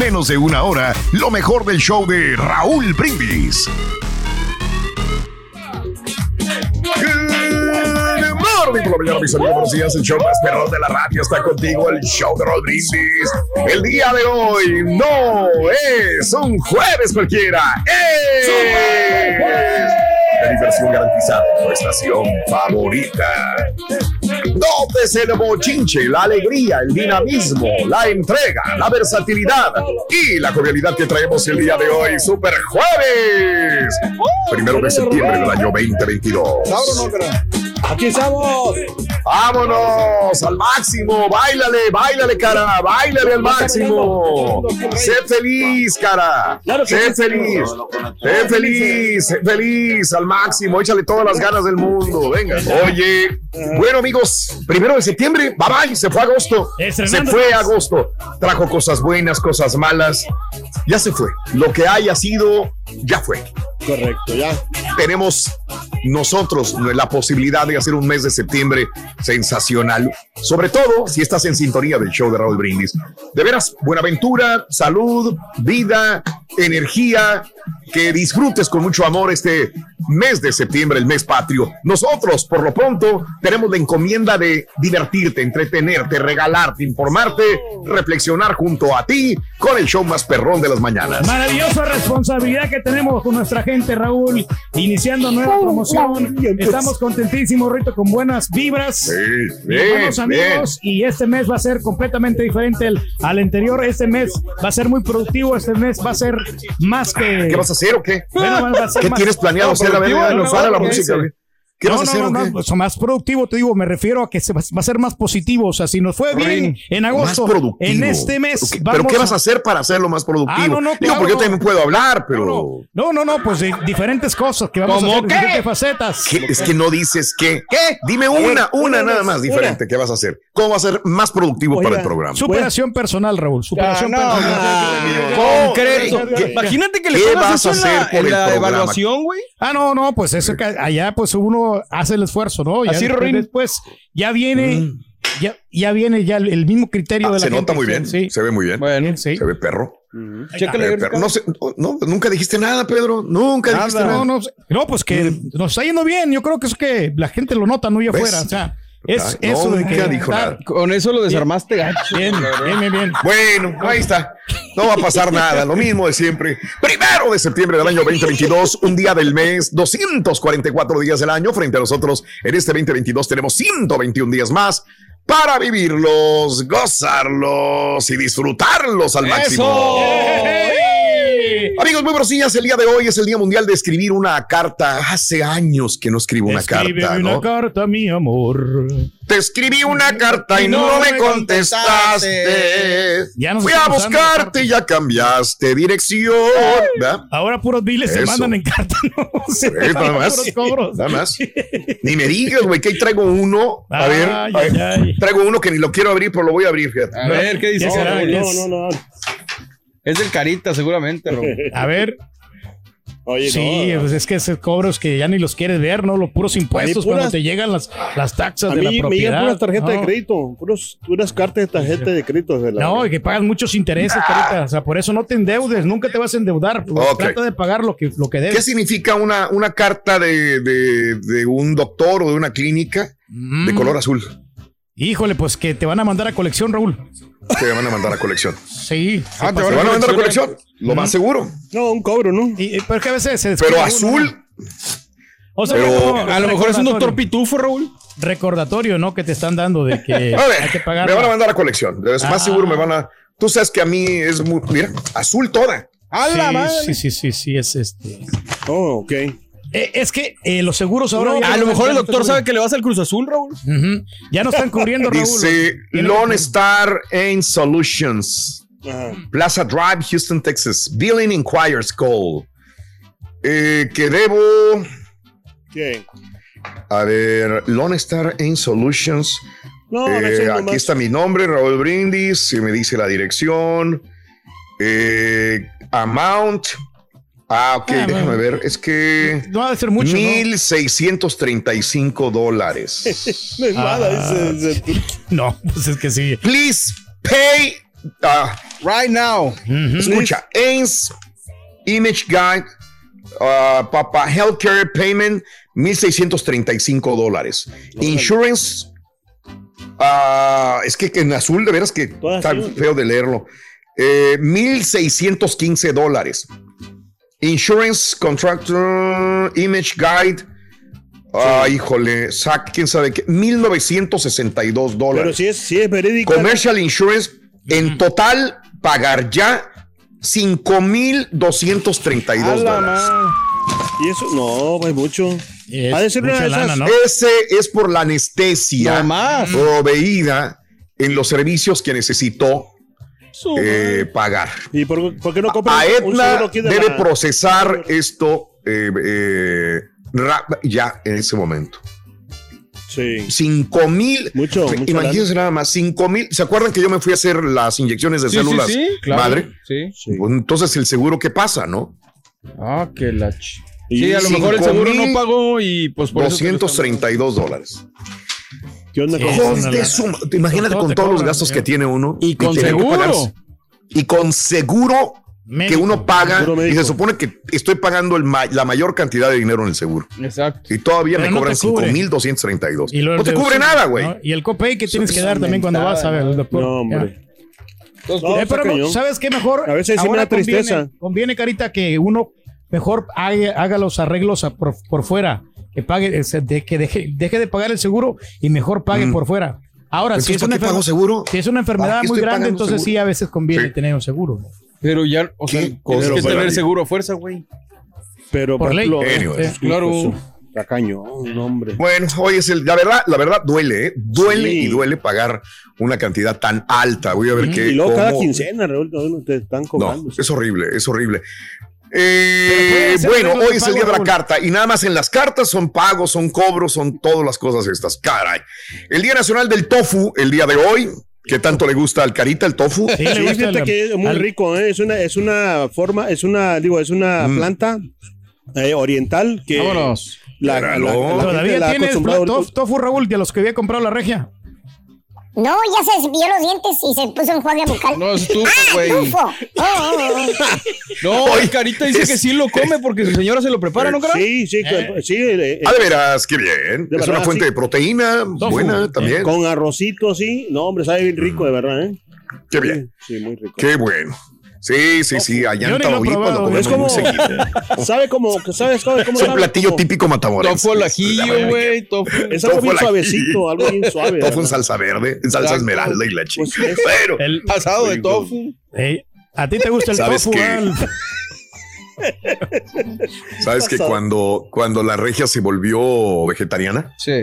menos de una hora lo mejor del show de Raúl Brindis. Mis amigos. Buenos días. El show más perrón de la radio está contigo. El show de Raúl Brindis. El día de hoy no es un jueves cualquiera. ¡Es! La diversión garantizada tu estación favorita. ¿Dónde es el bochinche, la alegría, el dinamismo, la entrega, la versatilidad y la jovialidad que traemos el día de hoy? ¡Super Jueves! Primero de septiembre del año 2022. Aquí estamos. ¡Vámonos! ¡Al máximo! ¡Báilale, báilale, cara! ¡Báilale al máximo! ¡Sé feliz, cara! ¡Sé feliz! ¡Sé feliz! ¡Sé feliz! ¡Al máximo! ¡Échale todas las ganas del mundo! ¡Venga! Oye, bueno, amigos, primero de septiembre, bye bye, se fue agosto. Se fue mes. agosto. Trajo cosas buenas, cosas malas. Ya se fue. Lo que haya sido, ya fue Correcto, ya. tenemos nosotros la posibilidad de hacer un mes de septiembre sensacional, sobre todo si estás en sintonía del show de Raúl Brindis. De veras, buenaventura, salud, vida, energía, que disfrutes con mucho amor este mes de septiembre, el mes patrio. Nosotros, por lo pronto, tenemos la encomienda de divertirte, entretenerte, regalarte, informarte, reflexionar junto a ti con el show más perrón de las mañanas. Maravillosa responsabilidad que tenemos con nuestra gente, Raúl. Iniciando nueva promoción. Estamos contentísimos, Rito, con buenas vibras. Sí, y bien, buenos amigos. Y este mes va a ser completamente diferente al, al anterior. Este mes va a ser muy productivo. Este mes va a ser más que. ¿Qué vas a hacer o qué? Bueno, va a ser ¿Qué más- tienes planeado hacer? Nos la ¿qué música. ¿Qué no, vas a no, hacer no, o no, qué? pues, más productivo, te digo, me refiero a que se va, va a ser más positivo. O sea, si nos fue bien en agosto, Más productivo. en este mes. Vamos ¿Pero qué vas a- hacer para hacerlo más productivo? Ah, no, no, Digo, claro, porque yo también puedo hablar, pero... No, no, no, pues de diferentes cosas que vamos a ¿Cómo hacer, qué? diferentes facetas. ¿Qué? Es que no dices qué. ¿Qué? Dime una, una una nada más una. diferente. ¿Qué vas a hacer? ¿Cómo va a ser más productivo Oiga, para el programa? Superación personal, Raúl. Superación Ah, no, personal. ah, concreto. ¿Qué- Imagínate que le qué vas a hacer por la programa? evaluación, güey. Ah, no, no, pues eso que allá pues uno hace el esfuerzo, ¿no? Ya Así, después, Rorín. después ya viene, ya, ya viene ya el, el mismo criterio Mm. Ah, de la se nota gente. muy bien. Sí. Se ve muy bien. Bueno, Sí. Se ve perro. Chécale. ve perro. No, sé, no, no, nunca dijiste nada, Pedro. Nunca Nada. dijiste nada. No, no, no, pues que nos está yendo bien. Yo creo que es que la gente lo nota, no ¿Ves? afuera. O sea, es Ay, eso de que. dijo nada. Con eso lo desarmaste gacho. Bien, bien, bien, bien. Bueno, ahí está. No va a pasar nada, lo mismo de siempre. Primero de septiembre del año 2022, un día del mes, 244 días del año. Frente a nosotros, en este 2022 tenemos 121 días más para vivirlos, gozarlos y disfrutarlos al máximo. Amigos, muy buenos días. El día de hoy es el Día Mundial de escribir una carta. Hace años que no escribo una Escríbeme carta, una ¿no? carta, mi amor. Te escribí una carta y no me contestaste. Ya Fui a buscarte y ya cambiaste dirección. ¿verdad? Ahora puros biles se mandan en carta, ¿no? Se nada más. cobros. Nada más. Ni me digas, güey, que ahí traigo uno. A ver, Ay, a ver, ay, ay. traigo uno que ni lo quiero abrir, pero lo voy a abrir, fíjate. A ver, ¿qué dice? No, no, no. Es del Carita, seguramente, Raúl. A ver. Oye, Sí, no. pues es que esos cobros que ya ni los quieres ver, ¿no? Los puros impuestos puras- cuando te llegan las, las taxas A de la mí me propiedad. llegan puras tarjetas de No. crédito, puros, puras cartas de tarjeta de crédito. De la, No, y que pagas muchos intereses, carita. O sea, por eso no te endeudes, nunca te vas a endeudar. pues. Trata de pagar lo que, lo que ¿Qué debes. significa una, una carta de, de- de un doctor o de una clínica de Mm. color azul? Híjole, pues que te van a mandar a colección, Raúl. Te van a mandar a colección. Sí. Ah, sí te ¿Te pasa. van a mandar a colección? Lo más seguro. No, un cobro, ¿no? Y- y- pero que a veces se Pero uno, azul. O sea, Pero- no, A lo mejor es un doctor pitufo, Raúl. recordatorio, ¿no? Que te están dando de que a ver, hay que pagar. me van a mandar a colección. Es Ah. más seguro me van a. Tú sabes que a mí es muy. Mira, azul toda. ¡A Sí, la madre! sí, sí, sí, sí, es este. Oh, ok. Eh, es que eh, los seguros ahora. A no lo mejor el no doctor sabe que le vas al Cruz Azul, Raúl. Ya no están cubriendo, Raúl. Dice Lone Star Aim Solutions. Plaza Drive, Houston, Texas. Billing Inquires Call. Eh, que debo. ¿Qué? A ver, Lone Star Aim Solutions. No, Eh, veces aquí está mi nombre, Raúl Brindis. Se me dice la dirección. Eh, amount. Ah, ok, Ah, déjame bueno. ver. Es que. No ha de ser mucho. ¿no? 1635 dólares. No es nada, Ah, No, pues es que sí. Please pay. ah, Right now. Escucha, AIMS Image Guide, ah, Papa Healthcare Payment, 1635 dólares. Insurance. es que en azul, de veras que está feo de leerlo. Eh, 1615 dólares. Insurance Contractor Image Guide. Ah, híjole, sac, quién sabe qué, 1962 dólares. Pero si es, si es verídica. Commercial Insurance, en total, pagar ya 5,232 A la dólares. Y eso, no, es mucho. Es Ha de ser una de esas- lana, ¿no? Ese es por la anestesia No más. proveída en los servicios que necesitó eh, pagar. ¿Y por, por qué no compra A un Aetna de debe la- procesar esto eh, eh, ya en ese momento. Sí. 5 mil. Mucho, mucho Imagínense nada más, 5 mil. ¿Se acuerdan que yo me fui a hacer las inyecciones de Sí, sí, células sí, claro. madre? Sí. Sí. Pues entonces el seguro, ¿qué pasa, no? Ah, qué la ch- Sí, a lo mejor el seguro no pagó y pues por eso te lo están- 232 dólares. ¿Qué onda Sí, con es Hijos una de lana. su- Imagínate Todo con todos los gastos que tiene uno. Y con seguro. Y con seguro que uno paga. Y se supone que estoy pagando el ma- la mayor cantidad de dinero en el seguro. Exacto. Y todavía Pero me no cobran te cubre. 5,232. Y lo No te cubre nada, güey. ¿no? Y el copay que tienes que dar también cuando vas a ver doctor. No, hombre. Entonces, No, Eh, pero. ¿sabes qué mejor? A veces sí me da tristeza. Conviene, conviene, Carita, que uno mejor haga, haga los arreglos a- por, por fuera. Que pague, que deje, deje de pagar el seguro y mejor pague por fuera. Ahora, si Mm. Es, ¿para una pago seguro? si es una ¿Para enfermedad muy grande, entonces sí, a veces conviene Sí. tener un seguro. Pero ya, o sea, ¿Qué tienes que tener seguro a fuerza, güey. Pero Por ley. ejemplo, Anyways. Eh, Claro. Está cañón, hombre. Bueno, hoy es el, la verdad, la verdad duele, ¿eh? Duele Sí. y duele pagar una cantidad tan alta. Voy a ver qué. Y luego cada quincena, Raúl, no, te están cobrando. No, es horrible, es horrible. Eh, bueno, hoy es el día de la carta y nada más en las cartas son pagos, son cobros, son todas las cosas estas. Caray. El Día Nacional del Tofu, el día de hoy, que tanto le gusta al Carita el tofu. Sí, Sí, gusta fíjate el- que es muy al- rico, ¿eh? es una es una forma, es una digo, es una Mm. planta eh, oriental que Vámonos. la, Todavía tienes tofu, Raúl, de los que había comprado la regia. No, ya se cepilló los dientes y se puso enjuague bucal. No, es tufo, ¡Ah, güey. tufo! Oh, oh, oh. No, el Carita dice que sí lo come porque su señora se lo prepara, ¿no, cara? Sí, sí, sí, eh, eh, Ah, de veras, qué bien. De es verdad, una fuente sí. de proteína buena también. con arrocito así, no, hombre, sabe bien rico de verdad, ¿eh? Qué bien, Sí, muy rico. qué bueno. Sí, sí, sí, allá en Tamaulipas lo comemos es como- muy seguido. Sabe como sabes cómo, cómo Es un sabe? platillo típico matamorense. Tofu al ajillo, güey. Tofu. Es algo bien suavecito, algo bien suave. Tofu en salsa verde, en salsa Exacto. esmeralda y la chica. Pues es- Pero, El, Asado de tofu. ¿A ti te gusta el ¿Sabes tofu? ¿Sabes que cuando, cuando la regia se volvió vegetariana? Sí.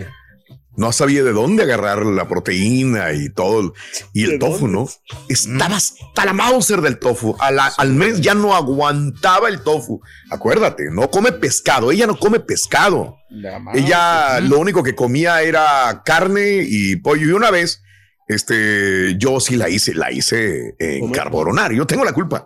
No sabía de dónde agarrar la proteína y todo. Y el tofu, ¿no? Estaba hasta la Mauser del tofu. A la- al mes ya no aguantaba el tofu. Acuérdate, no come pescado. Ella no come pescado. Ella lo único que comía era carne y pollo. Y una vez, este, yo sí la hice, la hice en carbonar. Yo tengo la culpa.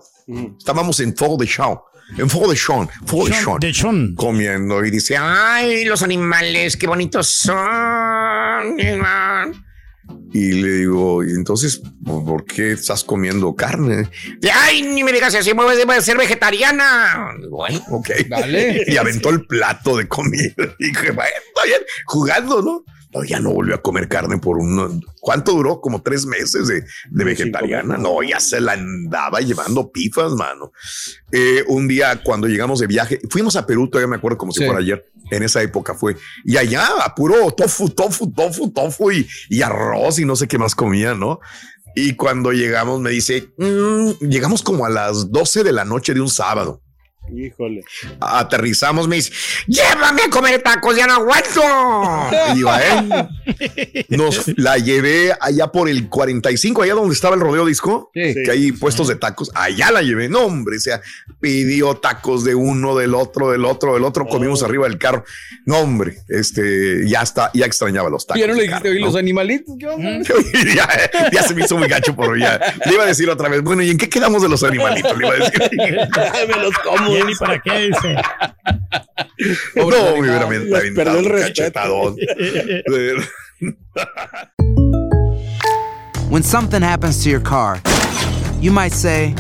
Estábamos en Fuego de Chao. En Fuego de Sean, Fuego de Sean, De Sean. comiendo y dice, ay, los animales, qué bonitos son. Y le digo, ¿y entonces por qué estás comiendo carne? Y, ay, ni me digas así, voy a ser vegetariana. Bueno, ok. Dale. Y aventó el plato de comida. Y dije, bueno, está bien, jugando, ¿no? Ya no volvió a comer carne por un... ¿Cuánto duró? Como tres meses de, de vegetariana. No, ya se la andaba llevando pifas, mano. Eh, un día cuando llegamos de viaje, fuimos a Perú, todavía me acuerdo como si Sí. fuera ayer. En esa época fue. Y allá, puro tofu, tofu, tofu, tofu y, y arroz y no sé qué más comía, ¿no? Y cuando llegamos me dice, "Mm, llegamos como a las 12 de la noche de un sábado. Híjole. Aterrizamos, me dice, llévame a comer tacos, ya no aguanto. Y digo, "Eh". Nos la llevé allá por el 45, allá donde estaba el rodeo disco, Sí. que hay puestos de tacos. Allá la llevé. No, hombre, o sea, pidió tacos de uno, del otro, del otro, del otro. Comimos arriba del carro. No, hombre, este, ya está, ya extrañaba los tacos. Ya no le dijiste, carne, oye, ¿no? los animalitos, ¿qué onda? ya, ya se me hizo muy gacho por ya. Le iba a decir otra vez, bueno, ¿y en qué quedamos de los animalitos? Le iba a decir. me los como. ¿Y para qué dice? no, me hubiera aventado el respeto. cachetadón. When something happens to your car, you might say,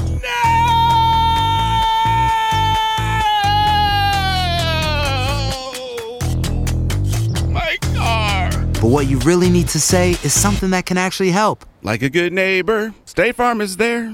My car. but what you really need to say is something that can actually help. Like a good neighbor, State Farm is there.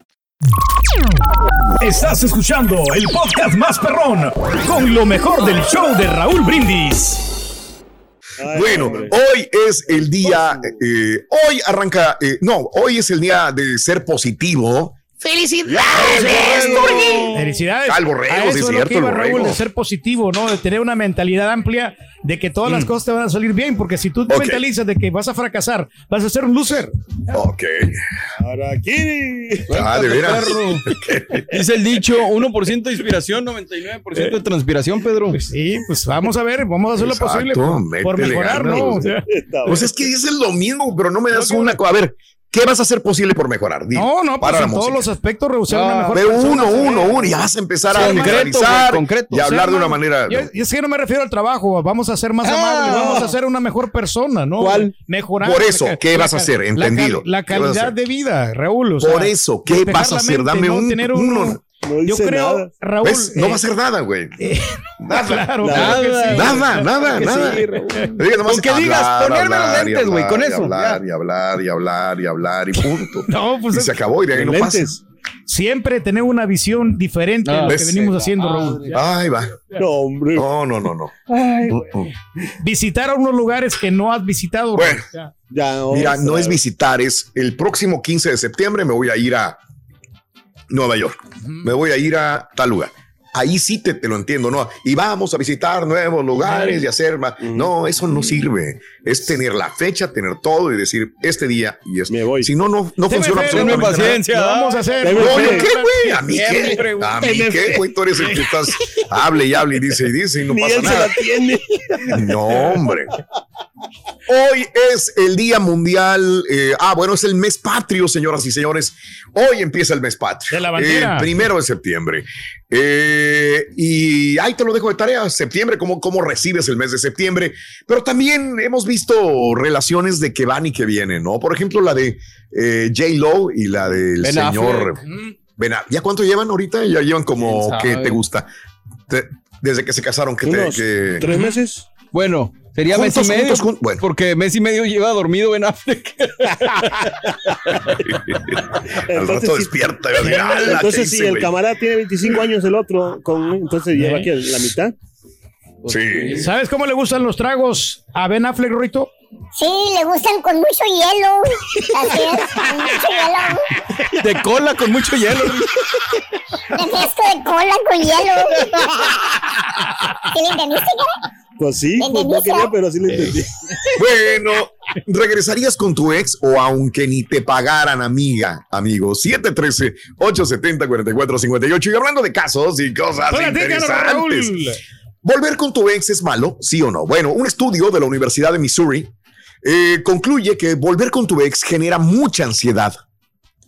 Estás escuchando el podcast más perrón con lo mejor del show de Raúl Brindis. Bueno, hoy es el día, eh, hoy arranca, eh, no, hoy es el día de ser positivo. ¡Felicidades, Turgi! Felicidades. Al borrego, A sí eso es es lo cierto, que el iba, Raúl, borrego. de ser positivo, ¿no? De tener una mentalidad amplia de que todas las cosas te van a salir bien, porque si tú te mentalizas de que vas a fracasar, vas a ser un loser. Ok. Araquiri. Ah, de veras. Dice el dicho, 1% de inspiración, 99% de transpiración, Pedro. sí, pues vamos a ver, vamos a hacer lo posible por, por mejorar, ganas, ¿no? o sea, Pues es que es lo mismo, pero no me das una. A ver, ¿qué vas a hacer posible por mejorar? Dime, no, no, pues para en todos los aspectos rehusar Ah, una mejor Pero uno, uno, uno, y vas a empezar a Concreto, güey, concreto. y hablar de una manera. Yo, sé que no me refiero al trabajo, vamos a ser más Ah. amables, vamos a ser una mejor persona, ¿no? ¿Cuál? Mejorar. Por eso, la ¿qué la vas a hacer? Entendido. La, ¿Qué vas a calidad hacer? de vida, Raúl. o sea, Por eso, ¿qué vas a hacer? mente, Dame no un- tener uno. No yo creo, nada. Raúl. ¿Ves? No eh, va a hacer nada, güey. Nada. Claro, Nada, claro que sí. Nada, nada, Que nada. sí, Raúl. Diga nomás Con que digas, hablar, ponerme los hablar, y lentes, güey, hablar, con y eso, hablar, ya. y hablar, y hablar, y hablar, y punto. No, pues y es- se acabó, y de ahí no pasa. Siempre tener una visión diferente Ah, de lo que venimos haciendo, Raúl. Ay, va. No, hombre. No, no, no, no. Visitar a unos lugares que no has visitado. Bueno. Raúl. Ya. Ya, Mira, no es visitar, es el próximo 15 de septiembre me voy a ir a Nueva York. Me voy a ir a tal lugar. Ahí sí te, te lo entiendo, ¿no? Y vamos a visitar nuevos lugares y hacer más. No, eso no sirve. Es tener la fecha, tener todo y decir este día y es. Me voy. Si no, no, no funciona absolutamente nada. paciencia. Lo vamos a hacer. No, fe. ¿yo qué, güey? ¿A mí qué? ¿A mí qué, güey? Tú eres el que estás, hable y hable y dice y dice y no Ni pasa él se nada. la tiene. No, hombre. Hoy es el Día Mundial. eh, ah, bueno, es el mes patrio, señoras y señores. Hoy empieza el mes patrio. De la bandera. El primero de septiembre. Eh, y ahí te lo dejo de tarea. Septiembre, cómo, cómo recibes el mes de septiembre. Pero también hemos visto relaciones de que van y que vienen, ¿no? Por ejemplo, la de eh, J. Lo y la del Ben señor. Mm. Ben. ¿Ya cuánto llevan ahorita? Ya llevan como ¿Quién que te gusta. Te- desde que se casaron, que te. Que- tres meses. Bueno, sería mes Juntos, y medio. juntos, jun- bueno. Porque mes y medio lleva dormido Ben Affleck. Al rato sí- despierta. y va a decir, "Ala, ¿qué Entonces, si el güey?" camarada tiene 25 años, el otro, con, entonces lleva aquí la mitad. Sí. ¿Sabes cómo le gustan los tragos a Ben Affleck, Rito? Sí, le gustan con mucho hielo. Así es, con mucho hielo. De cola con mucho hielo. Refresco de cola con hielo. ¿Sí le entendiste, cara? Pues sí, pues no quería, pero sí lo entendí. Bueno, ¿regresarías con tu ex o aunque ni te pagaran, amiga, amigo? 713-870-4458. Y hablando de casos y cosas interesantes. ¿Volver con tu ex es malo? ¿Sí o no? Bueno, un estudio de la Universidad de Missouri eh, concluye que volver con tu ex genera mucha ansiedad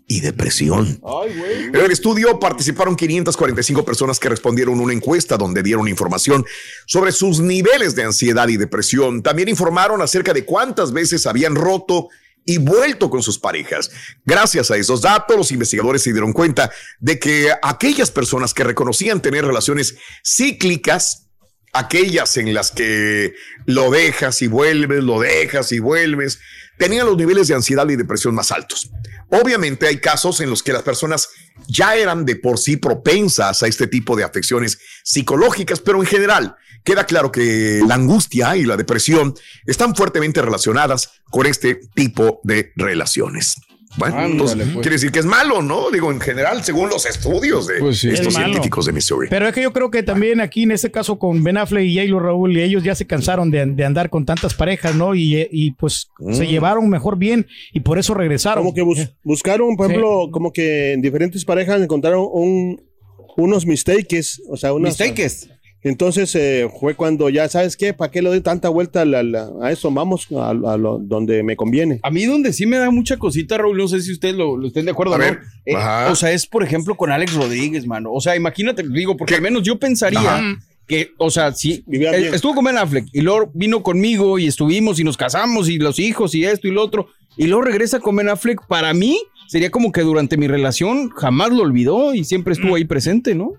y depresión. En el estudio participaron 545 personas que respondieron una encuesta donde dieron información sobre sus niveles de ansiedad y depresión. También informaron acerca de cuántas veces habían roto y vuelto con sus parejas. Gracias a esos datos, los investigadores se dieron cuenta de que aquellas personas que reconocían tener relaciones cíclicas, aquellas en las que lo dejas y vuelves, lo dejas y vuelves, tenían los niveles de ansiedad y depresión más altos. Obviamente hay casos en los que las personas ya eran de por sí propensas a este tipo de afecciones psicológicas, pero en general queda claro que la angustia y la depresión están fuertemente relacionadas con este tipo de relaciones. Bueno, Ándale, entonces pues. quiere decir que es malo, ¿no? Digo, en general, según los estudios de Pues sí. estos Es científicos de Missouri. Pero es que yo creo que también aquí en este caso con Ben Affleck y J-Lo Raúl, y ellos ya se cansaron de, de andar con tantas parejas, ¿no? Y, y, pues se llevaron mejor bien y por eso regresaron. Como que bus- buscaron, por Sí. ejemplo, como que en diferentes parejas encontraron un, unos mistakes, o sea, unos... Mistakes. Entonces eh, fue cuando ya, ¿sabes qué? ¿Para qué le doy tanta vuelta a, la- la- a eso? Vamos a, a lo, donde me conviene. A mí donde sí me da mucha cosita, Raúl, no sé si ustedes lo, lo estén de acuerdo A no. ver, Eh, o sea, es por ejemplo con Alex Rodríguez, mano. O sea, imagínate, digo, porque al menos yo pensaría Ajá. que, o sea, sí, bien. estuvo con Ben Affleck y luego vino conmigo y estuvimos y nos casamos y los hijos y esto y lo otro, y luego regresa con Ben Affleck, para mí sería como que durante mi relación jamás lo olvidó y siempre estuvo ahí presente, ¿no?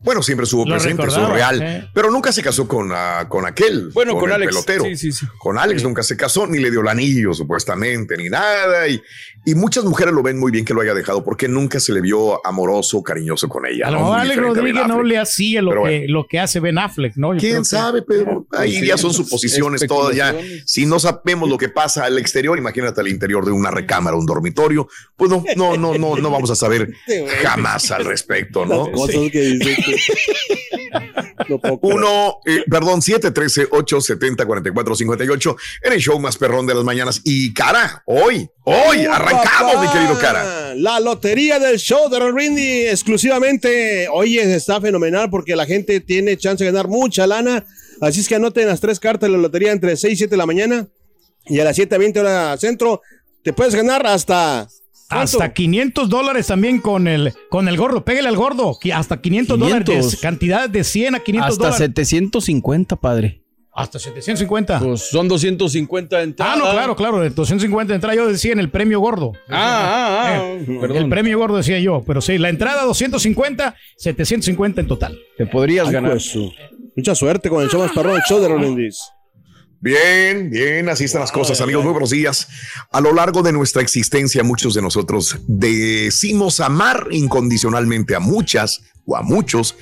Bueno, siempre estuvo Lo presente, eso es recordaba, real. Pero nunca se casó con, ah, con aquel. Bueno, con el Alex. pelotero. Sí, sí, sí. Con Alex nunca se casó, ni le dio el anillo, supuestamente, ni nada. Y, y muchas mujeres lo ven muy bien que lo haya dejado porque nunca se le vio amoroso, cariñoso con ella. a lo ¿no? mejor Alex Rodríguez no le hacía lo que, bueno. lo que hace Ben Affleck, ¿no? Yo ¿Quién sabe, Pedro? Ahí sí, ya son pues, suposiciones todas ya. Si no sabemos lo que pasa al exterior, imagínate al interior de una recámara, un dormitorio, pues no, no, no, no, no vamos a saber jamás al respecto, ¿no? Las cosas que dices poco. Uno, eh, perdón, 713-870-4458 en el show más perrón de las mañanas. Y cara, hoy, hoy ¡Uh, arrancamos, papá! mi querido cara. La lotería del show de Rindy exclusivamente. Oye, está fenomenal porque la gente tiene chance de ganar mucha lana. Así es que anoten las tres cartas de la lotería entre 6 y 7 de la mañana y a las 7.20 hora centro. Te puedes ganar hasta. ¿Cuánto? Hasta 500 dólares también con el, con el gordo. Pégale al gordo. Hasta 500, 500. dólares. Cantidad de 100 a 500 Hasta dólares. 750, padre. Hasta 750. Pues son 250 de entrada. ah, no, claro, claro. De 250 de entrada yo decía en el premio gordo. Ah, ah, ah. Eh, Perdón. El premio gordo decía yo. Pero sí, la entrada 250, 750 en total. Te podrías Ay, ganar. pues, Mucha suerte con el show más perrón, el show de Rindy. Bien, bien, así están las cosas, amigos. Muy buenos días. A lo largo de nuestra existencia, muchos de nosotros decimos amar incondicionalmente a muchas o a muchos,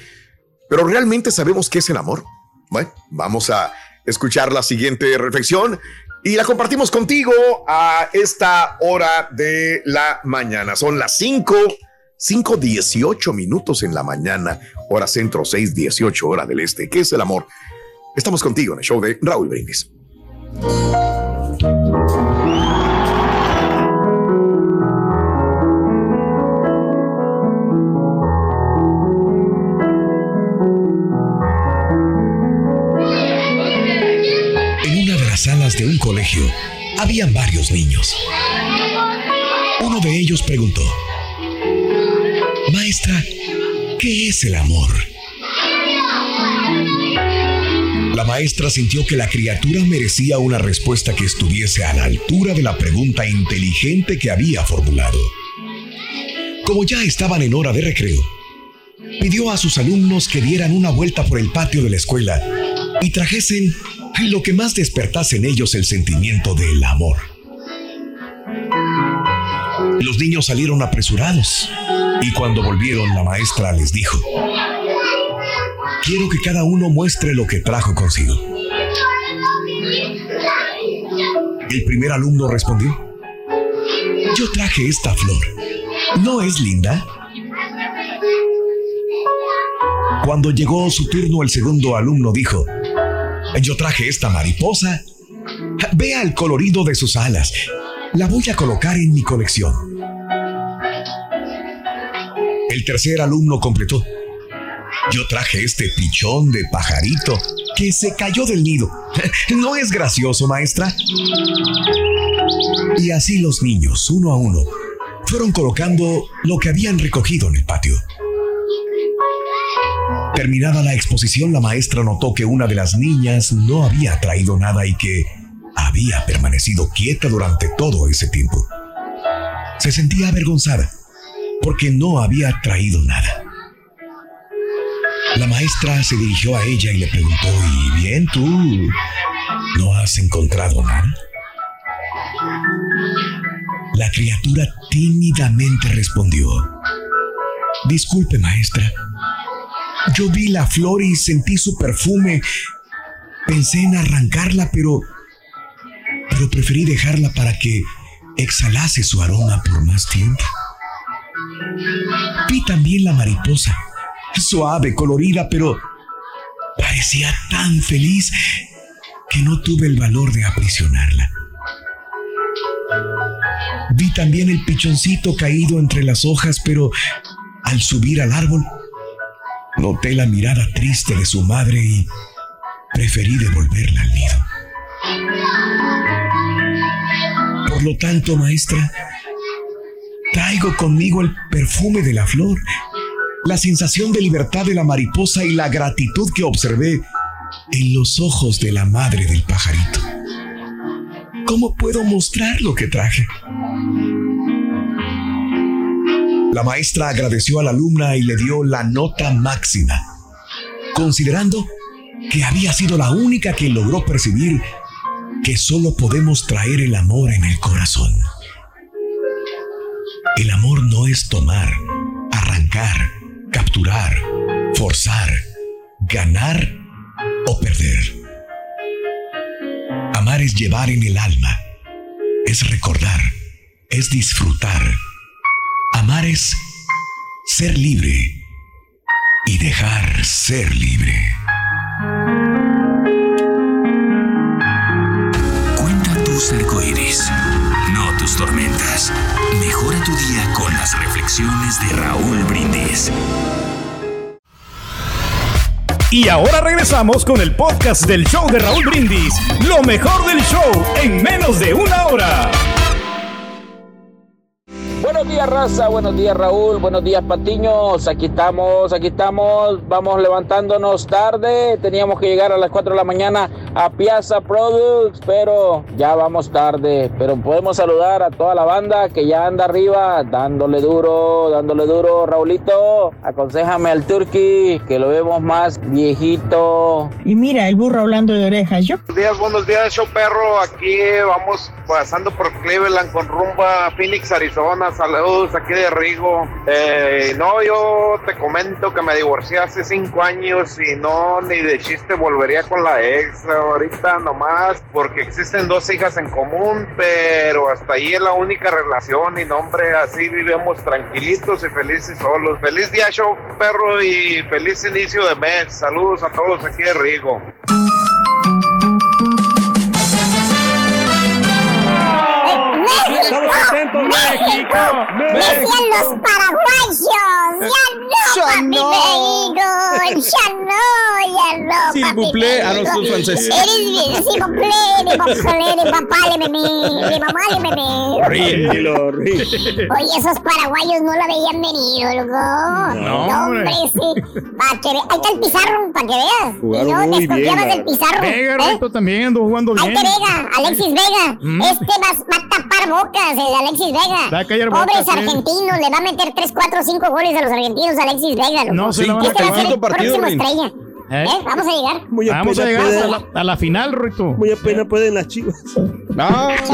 pero realmente sabemos qué es el amor. Bueno, vamos a escuchar la siguiente reflexión y la compartimos contigo a esta hora de la mañana. Son las 5, 5, 18 minutos en la mañana, hora centro, 6, 18 hora del este. ¿Qué es el amor? Estamos contigo en el show de Raúl Brindis. En una de las salas de un colegio habían varios niños. Uno de ellos preguntó, Maestra, ¿qué es el amor? La maestra sintió que la criatura merecía una respuesta que estuviese a la altura de la pregunta inteligente que había formulado. Como ya estaban en hora de recreo, pidió a sus alumnos que dieran una vuelta por el patio de la escuela y trajesen lo que más despertase en ellos el sentimiento del amor. Los niños salieron apresurados y cuando volvieron la maestra les dijo, quiero que cada uno muestre lo que trajo consigo. El primer alumno respondió, yo traje esta flor. ¿No es linda? Cuando llegó su turno, el segundo alumno dijo, yo traje esta mariposa. Vea el colorido de sus alas. La voy a colocar en mi colección. El tercer alumno completó. Yo traje este pichón de pajarito que se cayó del nido. ¿No es gracioso, maestra? Y así los niños, uno a uno, fueron colocando lo que habían recogido en el patio. Terminada la exposición, la maestra notó que una de las niñas no había traído nada y que había permanecido quieta durante todo ese tiempo. Se sentía avergonzada porque no había traído nada. La maestra se dirigió a ella y le preguntó, ¿y bien tú? ¿No has encontrado nada? La criatura tímidamente respondió, Disculpe, maestra. Yo vi la flor y sentí su perfume. Pensé en arrancarla, pero... Pero preferí dejarla para que exhalase su aroma por más tiempo. Vi también la mariposa, suave, colorida, pero parecía tan feliz que no tuve el valor de aprisionarla. Vi también el pichoncito caído entre las hojas, pero al subir al árbol, noté la mirada triste de su madre y preferí devolverla al nido. Por lo tanto, maestra, traigo conmigo el perfume de la flor, la sensación de libertad de la mariposa y la gratitud que observé en los ojos de la madre del pajarito. ¿Cómo puedo mostrar lo que traje? La maestra agradeció a la alumna y le dio la nota máxima, considerando que había sido la única que logró percibir que solo podemos traer el amor en el corazón. El amor no es tomar, arrancar, capturar, forzar, ganar o perder. Amar es llevar en el alma, es recordar, es disfrutar. Amar es ser libre y dejar ser libre. Cuenta tus arcoíris, tus tormentas. Mejora tu día con las reflexiones de Raúl Brindis. Y ahora regresamos con el podcast del show de Raúl Brindis. Lo mejor del show en menos de una hora. Buenos días, raza. Buenos días, Raúl. Buenos días, Patiños. Aquí estamos, aquí estamos. Vamos levantándonos tarde. Teníamos que llegar a las 4 de la mañana a Piazza Products, pero ya vamos tarde. Pero podemos saludar a toda la banda que ya anda arriba, dándole duro, dándole duro. Raulito, aconsejame al Turkey, que lo vemos más viejito. Y mira, el burro hablando de orejas. Yo Buenos días, buenos días, show perro. Aquí vamos pasando por Cleveland con rumba a Phoenix, Arizona. Saludos aquí de Rigo. Eh, no, yo te comento que me divorcié hace cinco años y no, ni de chiste volvería con la ex ahorita nomás porque existen dos hijas en común, pero hasta ahí es la única relación y no, hombre, así vivimos tranquilitos y felices solos. Feliz día, show perro, y feliz inicio de mes. Saludos a todos aquí de Rigo. ¡México! ¡México! Decían los paraguayos, ya no, Ya papi no. México, ya no, ya no, S'il papi, vous plaît. No, soy francés. Eres bien, s'il vous plaît, mi papá, le meme, mi mamá, le meme. Ríndilo, Oye, esos paraguayos no la veían venir, loco. No, hombre, hombre. sí. Pa' que ve- Ahí está el pizarro, para que veas. Jugaron no desconfiabas del pizarro. Vega, ¿eh? También ando jugando Ahí bien. te Vega, Alexis Vega. Mm. Este va, va a tapar bocas, el Alexis Vega. Va a callar Pobres bocas, sí. argentinos, le va a meter 3, 4, 5 goles a los argentinos Alexis Vega. loco. No se la van a Este va a ser el acabar. próximo Partido, estrella. ¿Eh? ¿Eh? Vamos a llegar. Muy Vamos a llegar pueden- a la, a la final, Rito. Muy apenas pueden las chivas. Ah.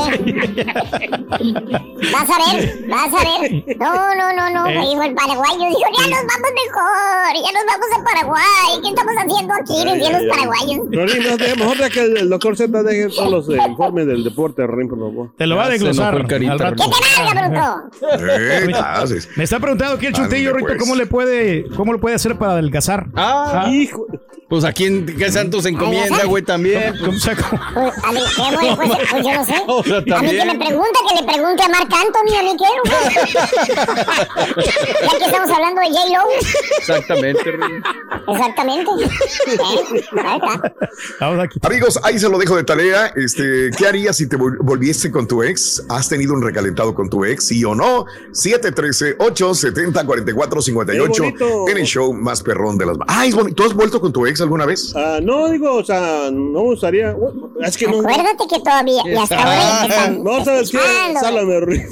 Vas a ver, vas a ver. No, no, no, no. ¿Eh? Me dijo el paraguayo. Dijo, ya nos vamos mejor. Ya nos vamos a Paraguay. ¿Qué estamos haciendo aquí? Decían los paraguayos. Rorín, no te- mejor de que el doctor Z deje todos los eh, informes del deporte, Rorín, por favor. Te lo va a desglosar enojó el carita, al rato. ¿Qué te valga, bruto? Eh. Me está preguntando aquí el chutillo, Ándale, Rito, pues. ¿cómo le puede, cómo lo puede hacer para adelgazar? Ah, hijo. Pues aquí en qué santos encomienda, güey, también. ¿Cómo se- Pues, a ver, ¿qué, güey? Pues, pues yo no sé. O sea, a mí que también. me pregunta, que le pregunte a Marc Anthony, a mí qué, güey. Ya que estamos hablando de J-Lo. Exactamente, Rey. Exactamente. ¿Eh? Ahí está. Vamos aquí. Amigos, ahí se lo dejo de tarea. Este, ¿Qué harías si te vol- volviese con tu ex? ¿Has tenido un recalentado con tu ex? ¿Sí o no? 713-870-4458 Qué bonito. en el show más perrón de las... Ah, es bonito. ¿Tú has vuelto con tu ex alguna vez? Ah, no, digo, o sea, no me gustaría. Es que no. Acuérdate que todavía, y hasta ahora están No, ¿sabes qué? Sálame, Rorín.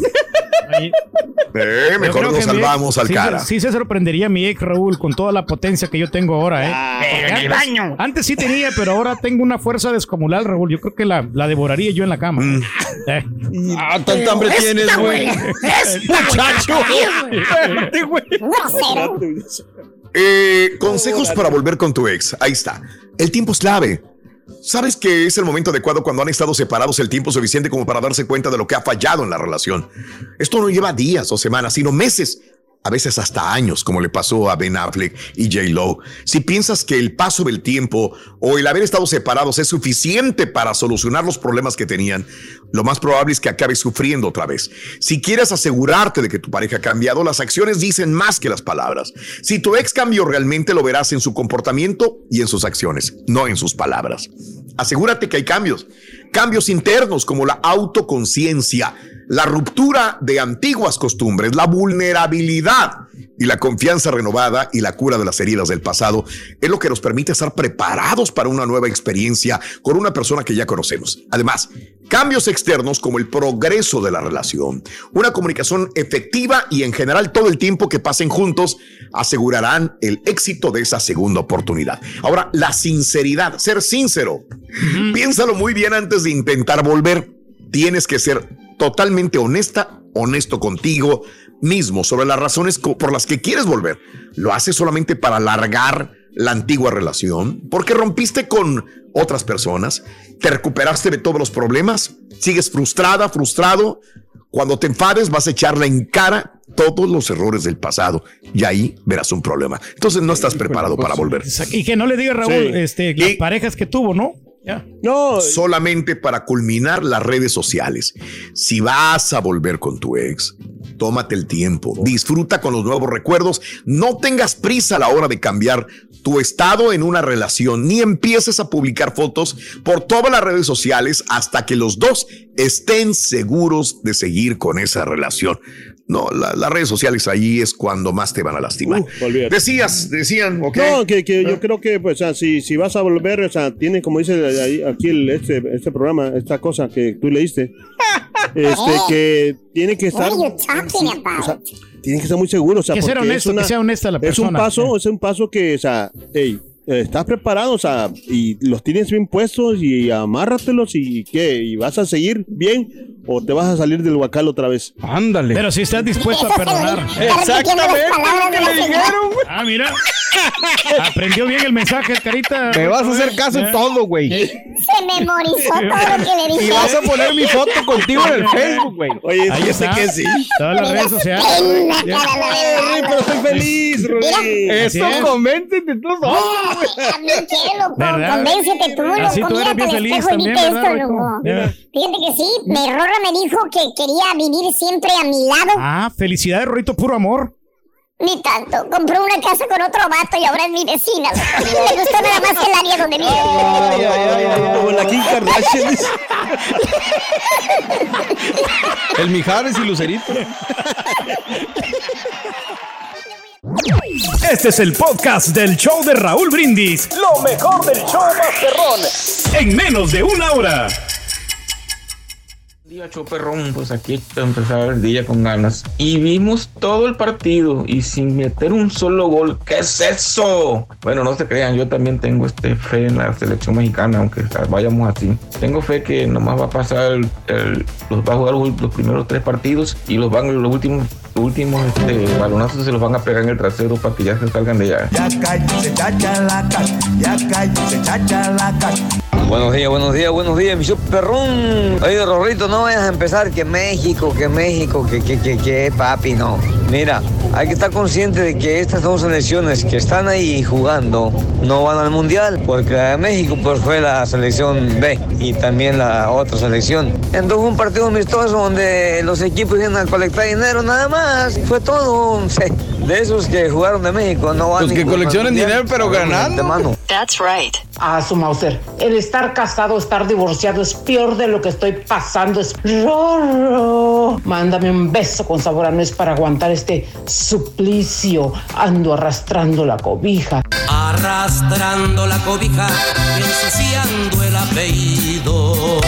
Eh, mejor nos mi salvamos ex- al sí, cara. se- Sí, se sorprendería mi ex Raúl con toda la potencia que yo tengo ahora, ¿eh? En el antes- baño. Antes sí tenía, pero ahora tengo una fuerza descomunal, Raúl. Yo creo que la, la devoraría yo en la cama. Mm. Eh. Ah, tanta hambre tienes, güey. Muchacho. Güey. Grosero. Eh, consejos para volver con tu ex. Ahí está. El tiempo es clave. Sabes que es el momento adecuado cuando han estado separados el tiempo suficiente como para darse cuenta de lo que ha fallado en la relación. Esto no lleva días o semanas, sino meses, a veces hasta años, como le pasó a Ben Affleck y J. Lo. Si piensas que el paso del tiempo o el haber estado separados es suficiente para solucionar los problemas que tenían, lo más probable es que acabes sufriendo otra vez. Si quieres asegurarte de que tu pareja ha cambiado, las acciones dicen más que las palabras. Si tu ex cambió realmente, lo verás en su comportamiento y en sus acciones, no en sus palabras. Asegúrate que hay cambios, cambios internos como la autoconciencia, la ruptura de antiguas costumbres, la vulnerabilidad y la confianza renovada y la cura de las heridas del pasado es lo que nos permite estar preparados para una nueva experiencia con una persona que ya conocemos. Además, cambios externos como el progreso de la relación, una comunicación efectiva y en general todo el tiempo que pasen juntos asegurarán el éxito de esa segunda oportunidad. Ahora, la sinceridad, ser sincero. Piénsalo muy bien antes de intentar volver. Tienes que ser totalmente honesta, honesto contigo mismo sobre las razones por las que quieres volver. ¿Lo haces solamente para alargar la antigua relación? ¿Porque rompiste con otras personas? ¿Te recuperaste de todos los problemas? ¿Sigues frustrada, frustrado? Cuando te enfades vas a echarle en cara todos los errores del pasado y ahí verás un problema. Entonces no estás preparado para volver. Y que no le diga Raúl, Sí. este, las parejas que tuvo, ¿no? No. Solamente para culminar las redes sociales. Si vas a volver con tu ex, tómate el tiempo, disfruta con los nuevos recuerdos, no tengas prisa a la hora de cambiar tu estado en una relación, ni empieces a publicar fotos por todas las redes sociales hasta que los dos estén seguros de seguir con esa relación. No, la- las redes sociales ahí es cuando más te van a lastimar. Decías, decían, ok. No, que, que yo creo que, pues, o sea, si, si vas a volver, o sea, tiene, como dice ahí- aquí el, este, este programa, esta cosa que tú leíste, este, que tiene que estar, o sea, tiene que estar muy seguro, o sea, Que ser porque honesto, es una- que sea honesta la Es un persona. paso, es un paso que, o sea, hey, eh, estás preparado, o sea, y los tienes bien puestos y amárratelos y qué, y vas a seguir bien o te vas a salir del huacal otra vez. Ándale. Pero si estás dispuesto a perdonar. Exactamente, lo que le dijeron, Ah, mira. Aprendió bien el mensaje, carita. Me vas a hacer caso en todo, güey. Se memorizó todo lo que le Y dije. vas a poner mi foto contigo en el Facebook, güey. Oye, Ahí está. Todas las redes sociales. Pena, Ya. cara, la verdad. pero estoy feliz. Eso Así es. convéncete tú solo. A mí qué, loco. ¿Verdad? Convéncete tú, loco. Así tú eres Mírate bien feliz espejo y también. Fíjate que sí, Rorra me dijo que quería vivir siempre a mi lado. Ah, felicidades, Rorito, puro amor. Ni tanto. Compró una casa con otro vato y ahora es mi vecina. Le gustó nada más el área donde vive. Como la Kim Kardashian. El Mijares y Lucerito. Este es el podcast del show de Raúl Brindis. Lo mejor del show Masterrón. En menos de una hora. Día, Choperrón, pues aquí empezar el día con ganas. Y vimos todo el partido y sin meter un solo gol. ¿Qué es eso? Bueno, no se crean, yo también tengo este fe en la selección mexicana, aunque vayamos así. Tengo fe que nomás va a pasar, el- el- los va a jugar los, los primeros tres partidos y los van los últimos últimos este, balonazos se los van a pegar en el trasero para que ya se salgan de allá. Buenos días, buenos días, buenos días, mi perrón. Oye, Rorrito, no vayas a empezar que México, que México, que, que, que, que, papi, no. Mira, hay que estar consciente de que estas dos selecciones que están ahí jugando no van al Mundial, porque la de México pues fue la selección B y también la otra selección. Entonces fue un partido amistoso donde los equipos iban a colectar dinero nada más, fue todo. De esos que jugaron de México no van Pues ni que coleccionen dinero, pero ganando. antemano. That's right. Ah, su Mauser. El estar casado, estar divorciado es peor de lo que estoy pasando. Es raro. Mándame un beso con sabor a nuez para aguantar este suplicio. Ando arrastrando la cobija. Arrastrando la cobija, ensuciando el apellido.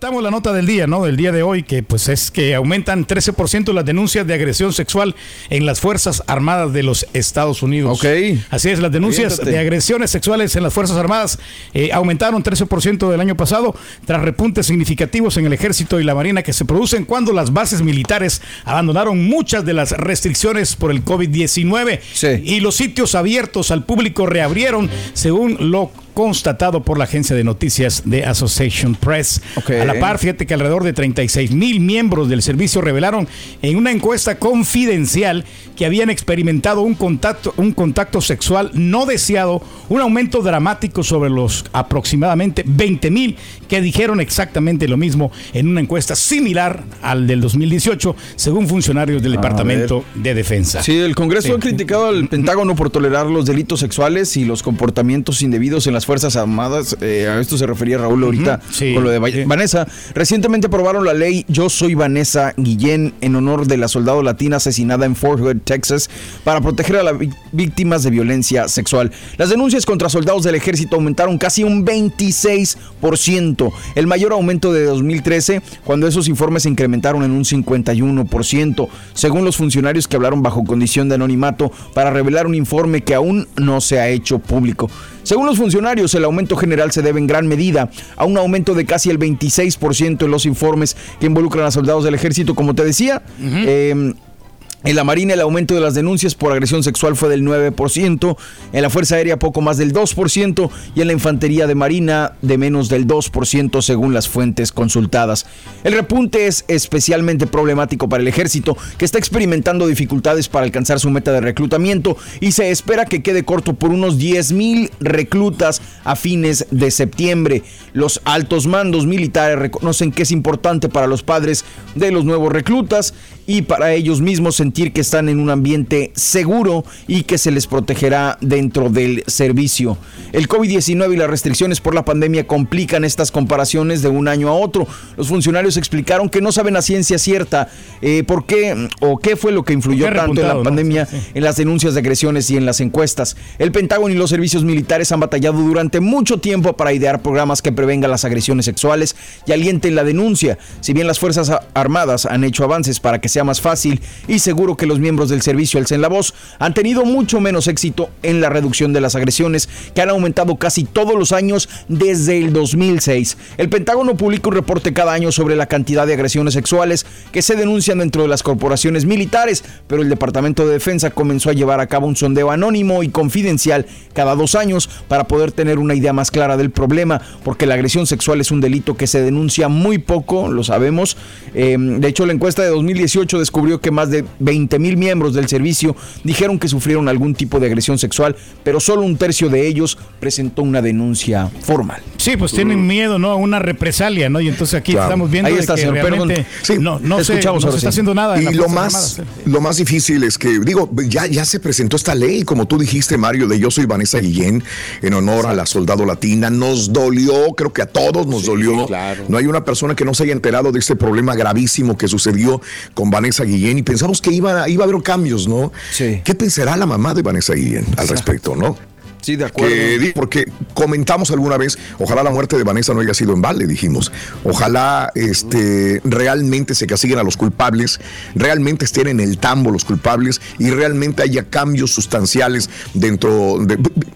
La nota del día, ¿no? Del día de hoy, que pues es que aumentan 13% las denuncias de agresión sexual en las Fuerzas Armadas de los Estados Unidos. Ok. Así es, las denuncias de agresiones sexuales en las Fuerzas Armadas eh, aumentaron 13% del año pasado, tras repuntes significativos en el Ejército y la Marina que se producen cuando las bases militares abandonaron muchas de las restricciones por el COVID-19 y los sitios abiertos al público reabrieron, según lo constatado por la agencia de noticias de Association Press. A la par, fíjate que alrededor de 36 mil miembros del servicio revelaron en una encuesta confidencial que habían experimentado un contacto, un contacto sexual no deseado, un aumento dramático sobre los aproximadamente 20 mil que dijeron exactamente lo mismo en una encuesta similar al del 2018, según funcionarios del Departamento de Defensa. Sí, el Congreso ha criticado al Pentágono por tolerar los delitos sexuales y los comportamientos indebidos en las Fuerzas Armadas. Eh, a esto se refería Raúl ahorita sí, con lo de Va- Vanessa. Recientemente aprobaron la ley Yo Soy Vanessa Guillén en honor de la soldado latina asesinada en Fort Hood, Texas, para proteger a las víctimas de violencia sexual. Las denuncias contra soldados del ejército aumentaron casi un 26%, el mayor aumento de 2013, cuando esos informes se incrementaron en un 51%, según los funcionarios que hablaron bajo condición de anonimato para revelar un informe que aún no se ha hecho público. Según los funcionarios, el aumento general se debe en gran medida a un aumento de casi el 26% en los informes que involucran a soldados del ejército, como te decía. Eh, en la Marina el aumento de las denuncias por agresión sexual fue del 9%, en la Fuerza Aérea poco más del 2% y en la Infantería de Marina de menos del 2% según las fuentes consultadas. El repunte es especialmente problemático para el ejército que está experimentando dificultades para alcanzar su meta de reclutamiento y se espera que quede corto por unos 10 mil reclutas a fines de septiembre. Los altos mandos militares reconocen que es importante para los padres de los nuevos reclutas y para ellos mismos sentir que están en un ambiente seguro y que se les protegerá dentro del servicio. El COVID-19 y las restricciones por la pandemia complican estas comparaciones de un año a otro. Los funcionarios explicaron que no saben a ciencia cierta eh, por qué o qué fue lo que influyó ¿Por qué ha tanto en la no? pandemia en las denuncias de agresiones y en las encuestas. El Pentágono y los servicios militares han batallado durante mucho tiempo para idear programas que prevengan las agresiones sexuales y alienten la denuncia. Si bien las Fuerzas Armadas han hecho avances para que más fácil y seguro que los miembros del servicio alcen la voz, han tenido mucho menos éxito en la reducción de las agresiones que han aumentado casi todos los años desde el 2006. El Pentágono publica un reporte cada año sobre la cantidad de agresiones sexuales que se denuncian dentro de las corporaciones militares, pero el Departamento de Defensa comenzó a llevar a cabo un sondeo anónimo y confidencial cada dos años para poder tener una idea más clara del problema, porque la agresión sexual es un delito que se denuncia muy poco, lo sabemos. Eh, de hecho, la encuesta de 2018 2018 descubrió que más de 20 mil miembros del servicio dijeron que sufrieron algún tipo de agresión sexual, pero solo un tercio de ellos presentó una denuncia formal. Sí, pues tienen miedo, ¿no? A una represalia, ¿no? Y entonces aquí Claro. estamos viendo Ahí de está, que señor, perdón. realmente Sí, no, no, se, escuchamos no se está sí. haciendo nada. Y lo más, lo más difícil es que, digo, ya, ya se presentó esta ley, como tú dijiste, Mario, de Yo soy Vanessa Guillén, en honor a la soldado latina. Nos dolió, creo que a todos nos dolió. No hay una persona que no se haya enterado de este problema gravísimo que sucedió con Vanessa Guillén y pensamos que iba, iba a haber cambios, ¿no? ¿Qué pensará la mamá de Vanessa Guillén al respecto, no? Sí, de acuerdo. Que porque comentamos alguna vez, ojalá la muerte de Vanessa no haya sido en balde, dijimos. Ojalá este, realmente se castiguen a los culpables, realmente estén en el tambo los culpables y realmente haya cambios sustanciales dentro de,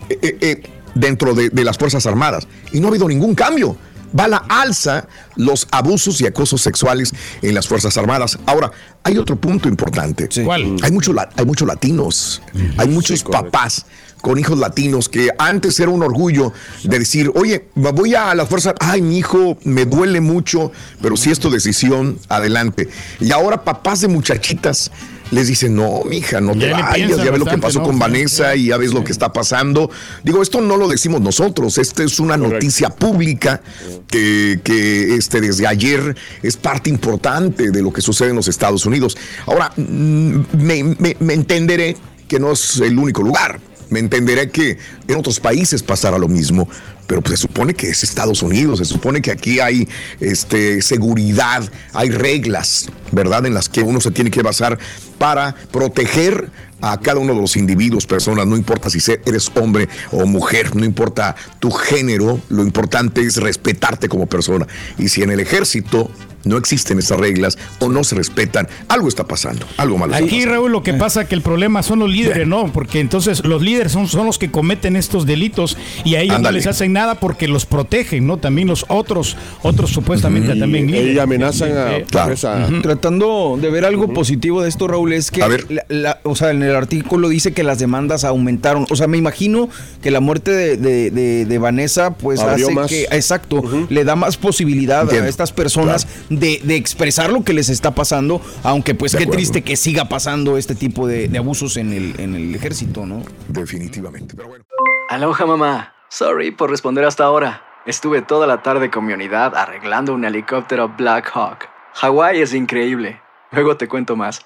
eh, eh, dentro de, de las Fuerzas Armadas. Y no ha habido ningún cambio. Va a la alza los abusos y acosos sexuales en las Fuerzas Armadas. Ahora, hay otro punto importante. ¿Cuál? Hay, mucho, hay muchos latinos, hay muchos papás con hijos latinos que antes era un orgullo de decir, oye, voy a las fuerzas, ay, mi hijo me duele mucho, pero si es tu decisión, adelante. Y ahora papás de muchachitas les dicen, no, mija, no te Ya vayas, ya ves lo que pasó ¿no? con Vanessa y ya ves lo que está pasando. Digo, esto no lo decimos nosotros, esta es una noticia pública que, que este, desde ayer es parte importante de lo que sucede en los Estados Unidos. Ahora, mm, me, me- me entenderé que no es el único lugar. Me entenderé que en otros países pasará lo mismo, pero pues se supone que es Estados Unidos, se supone que aquí hay este, seguridad, hay reglas, ¿verdad? En las que uno se tiene que basar para proteger a cada uno de los individuos, personas, no importa si eres hombre o mujer, no importa tu género, lo importante es respetarte como persona. Y si en el ejército no existen esas reglas o no se respetan, algo está pasando, algo malo está Aquí, pasando. Raúl, lo que pasa es que el problema son los líderes, ¿no? Porque entonces los líderes son, son los que cometen estos delitos y a ellos Ándale. no les hacen nada porque los protegen, ¿no? También los otros, otros supuestamente también líderes. Y amenazan a, Eh, a- Tratando de ver algo positivo de esto, Raúl, es que, la- la- o sea, en el artículo dice que las demandas aumentaron. O sea, me imagino que la muerte de, de- de- de Vanessa, pues Abrió hace más. que, exacto, le da más posibilidad Entiendo. a estas personas de, de expresar lo que les está pasando, aunque pues De qué acuerdo. triste que siga pasando este tipo de, de abusos en el, en el ejército, ¿no? Definitivamente, pero bueno. Aloha mamá. Sorry por responder hasta ahora. Estuve toda la tarde con mi unidad arreglando un helicóptero Black Hawk. Hawái es increíble. Luego te cuento más.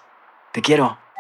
Te quiero.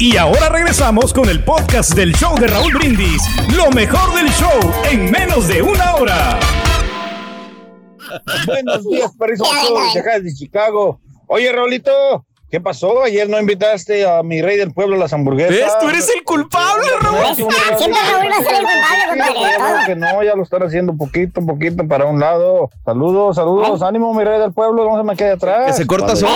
Y ahora regresamos con el podcast del show de Raúl Brindis. Lo mejor del show en menos de una hora. Buenos días, perrizo Pazuzu, de acá de Chicago. Oye, Raulito, ¿qué pasó? Ayer no invitaste a mi rey del pueblo a las hamburguesas. ¿Ves? Tú eres el culpable, Raúl. Siempre Raúl va a ser el culpable, compadre, Claro que no, ya lo están haciendo poquito, poquito para un lado. Saludos, saludos, ánimo, mi rey del pueblo, no se me quede atrás. Que se corta solo,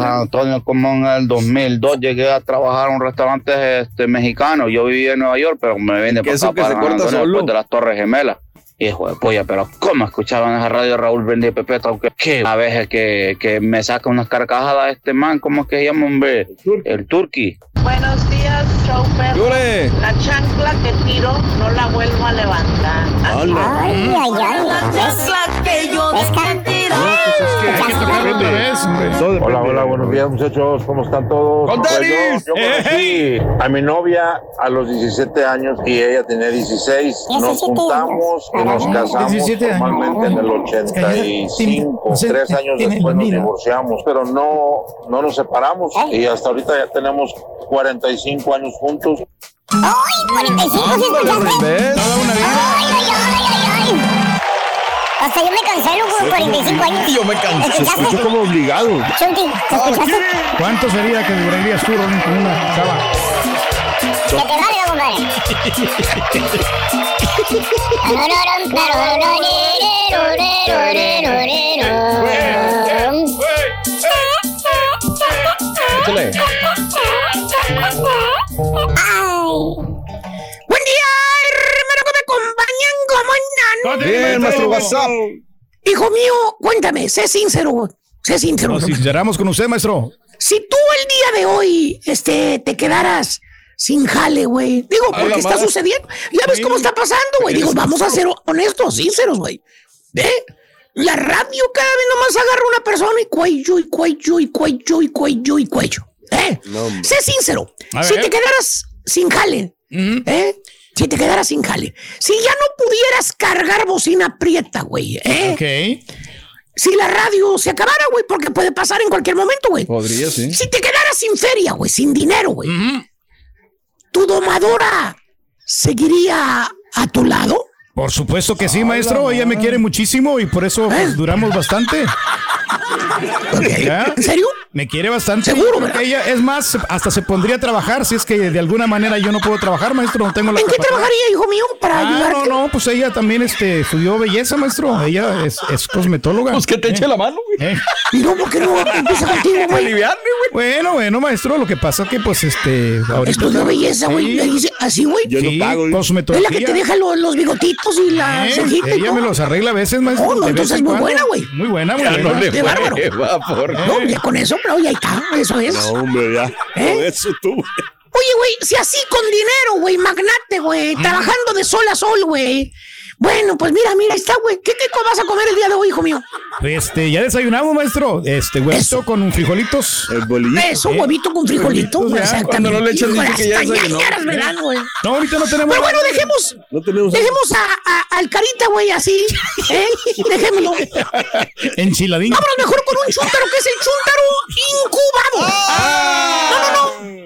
Antonio, como en el 2002, llegué a trabajar en un restaurante este, mexicano. Yo vivía en Nueva York, pero me vine Que para eso acá, que se corta solo. después de las Torres Gemelas. Hijo de polla, pero ¿cómo escuchaban esa radio Raúl Brindis y Pepe Aunque que a veces que, que me saca unas carcajadas este man, ¿cómo es que se llama, hombre? El turqui. Buenos días, show perro. La chancla que tiro no la vuelvo a levantar. Así Ay, ay, ay. La chancla que yo te Hola, hola, buenos días muchachos, ¿cómo están todos? ¡Con Pues yo, yo conocí a mi novia a los 17 años y ella tenía 16. Nos 17 juntamos y nos casamos 17 años. formalmente en el 85. Sí, Tres años después nos divorciamos, pero no, no nos separamos y hasta ahorita ya tenemos 45 años juntos. ¡Ay, 45 si escuchaste! ¿Ves? ¡Ay, ay, ay, ay, ay! Hasta yo me cansé, loco, de 45 años. Yo me cansé. Se escuchó como obligado. Chunti, ¿te escuchaste? ¿Cuánto sería que durarías tú con una chava? Que te valga, compadre. Acompañan, ¿cómo andan? Bien, maestro WhatsApp. Hijo mío, cuéntame, sé sincero, güey. sé sincero. Nos sinceramos con usted, maestro. Si tú el día de hoy, este, te quedaras sin jale, güey. Digo, porque está madre. sucediendo. Ya ves cómo está pasando, güey. Digo, vamos a ser honestos, sinceros, güey. ¿Eh? La radio cada vez nomás agarra una persona y cuello, y cuello, y cuello, y cuello, y cuello. ¿Eh? sé sincero. Si te quedaras sin jale, ¿eh? Si te quedaras sin jale. Si ya no pudieras cargar bocina prieta, güey, ¿eh? Ok. Si la radio se acabara, güey, porque puede pasar en cualquier momento, güey. Podría, sí. Si te quedaras sin feria, güey, sin dinero, güey. ¿Tu domadora seguiría a tu lado? Por supuesto que sí, maestro. Ella me quiere muchísimo y por eso pues, duramos bastante. ¿En serio? Me quiere bastante. Seguro, Porque ella, es más, hasta se pondría a trabajar si es que de alguna manera yo no puedo trabajar, maestro. No tengo la ¿En qué trabajaría, hijo mío, para Ah, no, ayudarte? no, pues ella también este, estudió belleza, maestro. Ella es, es cosmetóloga. Pues que te eche la mano, güey. Eh. Y no, ¿por qué no empieza contigo, güey? Aliviarme, güey. Bueno, bueno, maestro, lo que pasa es que pues este ahorita Estudió belleza, güey. Sí. Le dice así, güey. Yo no Sí, pago. güey. Es cosmetología. la que te deja lo- los bigotitos y la Eh, cejita ella me los arregla a veces, maestro. Oh, no, entonces en muy buena, güey. Muy buena, muy buena. no le Qué bárbaro. va por No, ya con eso, pero ya está. Eso es. No, hombre, ya. ¿Eh? Con eso tú. Oye, güey, si así con dinero, güey, magnate, güey, trabajando de sol a sol, güey. Bueno, pues mira, mira, está, güey. ¿Qué, ¿Qué vas a comer el día de hoy, hijo mío? Este, ya desayunamos, maestro. Este, huevito con frijolitos. El bolillito. Eso, huevito con frijolito. Frijolitos, ya, exactamente. no le echan, Hijo que ya las desayunó. tañañeras, ¿verdad, güey? No, ahorita no tenemos. Pero bueno, dejemos, No tenemos. dejemos a, a- al carita, güey, así. ¿eh? Dejémoslo. Enchiladín. Vámonos mejor con un chúntaro que es el chúntaro incubado. Ah. No, no, no.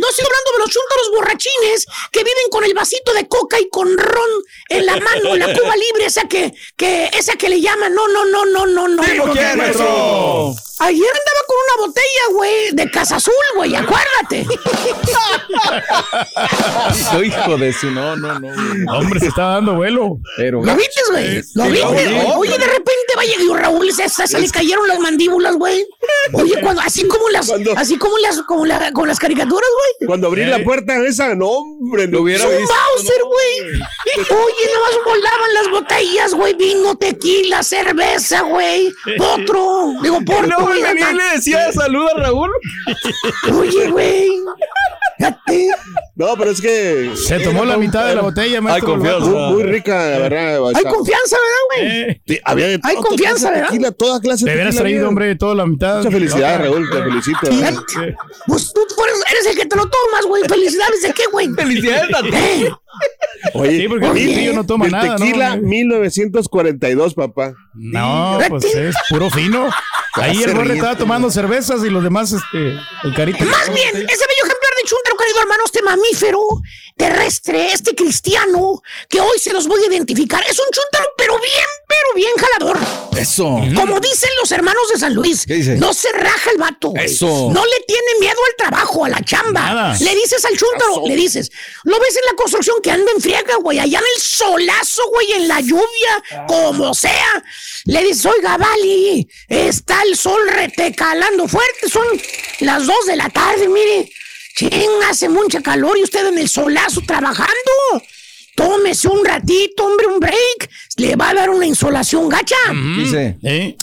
No estoy hablando de los chúntaros borrachines que viven con el vasito de coca y con ron en la mano, la cuba libre, esa que, que, esa que le llaman. No, no, no, no, no, no. ¿Tipo quién, maestro? Ayer andaba con una botella, güey, de Casa Azul, güey, acuérdate. Soy hijo de su. No, no, no. güey. Hombre, se está dando vuelo. Pero. ¿Lo viste, güey? ¿Lo Sí, viste? lo vi. Oye, de repente vaya y Raúl se, se, se le cayeron las mandíbulas, güey. Oye, cuando, así como las, Cuando- así como las, como la, con las caricaturas, güey. Cuando abrí la puerta esa, no, hombre. Lo hubiera Es un visto. Bowser, güey. Oye, nomás volaban las botellas, güey. Vino, tequila, cerveza, güey. Potro. Digo, porto, No, güey. venía y le decía salud a Raúl. Oye, güey. No, pero es que. Se tomó la mitad de la botella, maestro. confianza. Muy, muy rica, la verdad. Hay confianza, ¿verdad, güey? Eh, Sí, había de Hay todo, confianza, clase de ¿verdad? tequila, toda clase de te hubieras traído, hombre, toda la mitad. Mucha felicidad, No, Raúl, te felicito. Pues tú eres, eres el que te lo tomas, güey. Felicidades de qué, güey. Felicidades a ti. Oye, Sí, porque el Oye, tío no toma el nada, ¿no? tequila 1942, papá. No, pues es puro fino. Ahí el borre estaba tomando cervezas y los demás, este, el carita. Más bien, ese chúntaro, querido hermano, este mamífero terrestre, este cristiano, que hoy se los voy a identificar, es un chúntaro, pero bien, pero bien jalador. Eso. Como dicen los hermanos de San Luis, no se raja el vato. güey. Eso. No le tiene miedo al trabajo, a la chamba. Nada. Le dices al chúntaro, le dices, lo ves en la construcción que anda en friega, güey, allá en el solazo, güey, en la lluvia, como sea. Le dices, oiga, Vali, está el sol retecalando fuerte, son las dos de la tarde, mire. Ching, hace mucha calor y usted en el solazo trabajando. Tómese un ratito, hombre, un break. Le va a dar una insolación gacha. Dice. ¿Eh?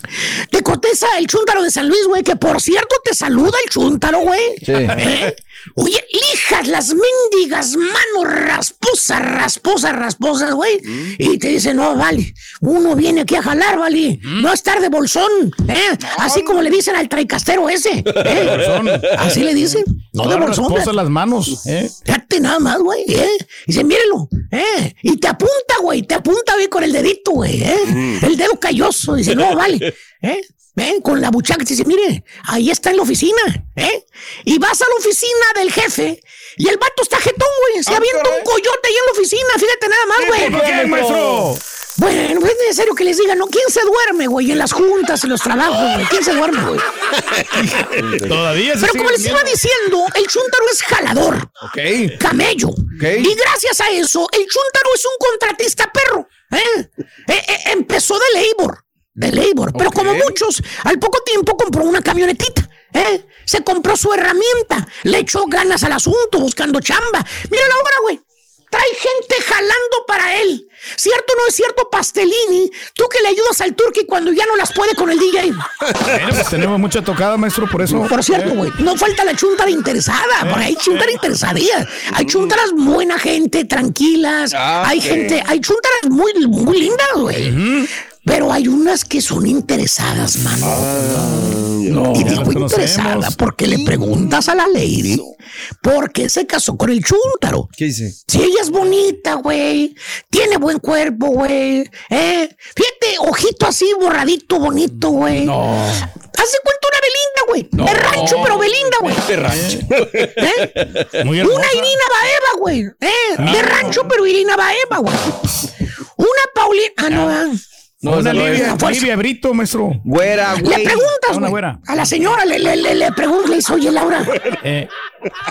Te contesta el chúntaro de San Luis, güey, que por cierto te saluda el chúntaro, güey. Sí. ¿Eh? Oye, lijas las mendigas manos rasposas, rasposas, rasposas, güey. Y te dice, no, vale, uno viene aquí a jalar, vale. No a estar de bolsón, ¿eh? Así como le dicen al traicastero ese. ¿eh? Bolsón. Así le dicen, no de Ahora bolsón. esposa las manos, ¿eh? Fíjate nada más, güey, ¿eh? Y dice, mírelo, ¿eh? Y te apunta, güey, te apunta, güey, con el dedito, güey, ¿eh? El dedo calloso. Dice, no, vale, ¿eh? ¿Eh? Con la buchaca, te dice, mire, ahí está en la oficina, ¿eh? Y vas a la oficina del jefe y el vato está jetón, güey. Se Ah, avienta un coyote ahí en la oficina, fíjate nada más, güey. ¿Por qué, maestro? Bueno, es necesario que les diga, ¿no? ¿Quién se duerme, güey? En las juntas, en los trabajos, güey. ¿Quién se duerme, güey? Todavía se Pero como les iba diciendo, el chúntaro es jalador. Ok. Camello. Y gracias a eso, el chúntaro es un contratista perro. ¿eh? Eh, eh, empezó de labor. De labor. Pero como muchos, al poco tiempo compró una camionetita. ¿eh? Se compró su herramienta. Le echó ganas al asunto, buscando chamba. Mira la hora, güey. Trae gente jalando para él. ¿Cierto o no es cierto, Pastelini? Tú que le ayudas al Turqui cuando ya no las puede con el DJ. Bueno, pues tenemos mucha tocada, maestro, por eso. Por cierto, Eh. güey, no falta la chuntara interesada, porque hay chuntaras interesadillas. Hay chuntaras buena gente, tranquilas. hay sí. gente, hay chuntaras muy, muy lindas, güey. Pero hay unas que son interesadas, mano. No, y digo interesada porque le preguntas a la lady por qué se casó con el chúntaro. ¿Qué dice? Si ella es bonita, güey. Tiene buen cuerpo, güey. ¿Eh? Fíjate, ojito así, borradito, bonito, güey. No. Hace cuenta una Belinda, güey. De rancho, pero Belinda, güey. De rancho. ¿Eh? Muy Una. Irina Baeva, güey. ¿Eh? De Ah. rancho, pero Irina Baeva, güey. Una Paulina. Ah, no, ah. No, No, una Livia, es. Fuerza. Livia Brito, maestro. Güera, Le güey. preguntas, una güey. güera. A la señora le, le, le, le preguntas, le dice, oye, Laura. Eh,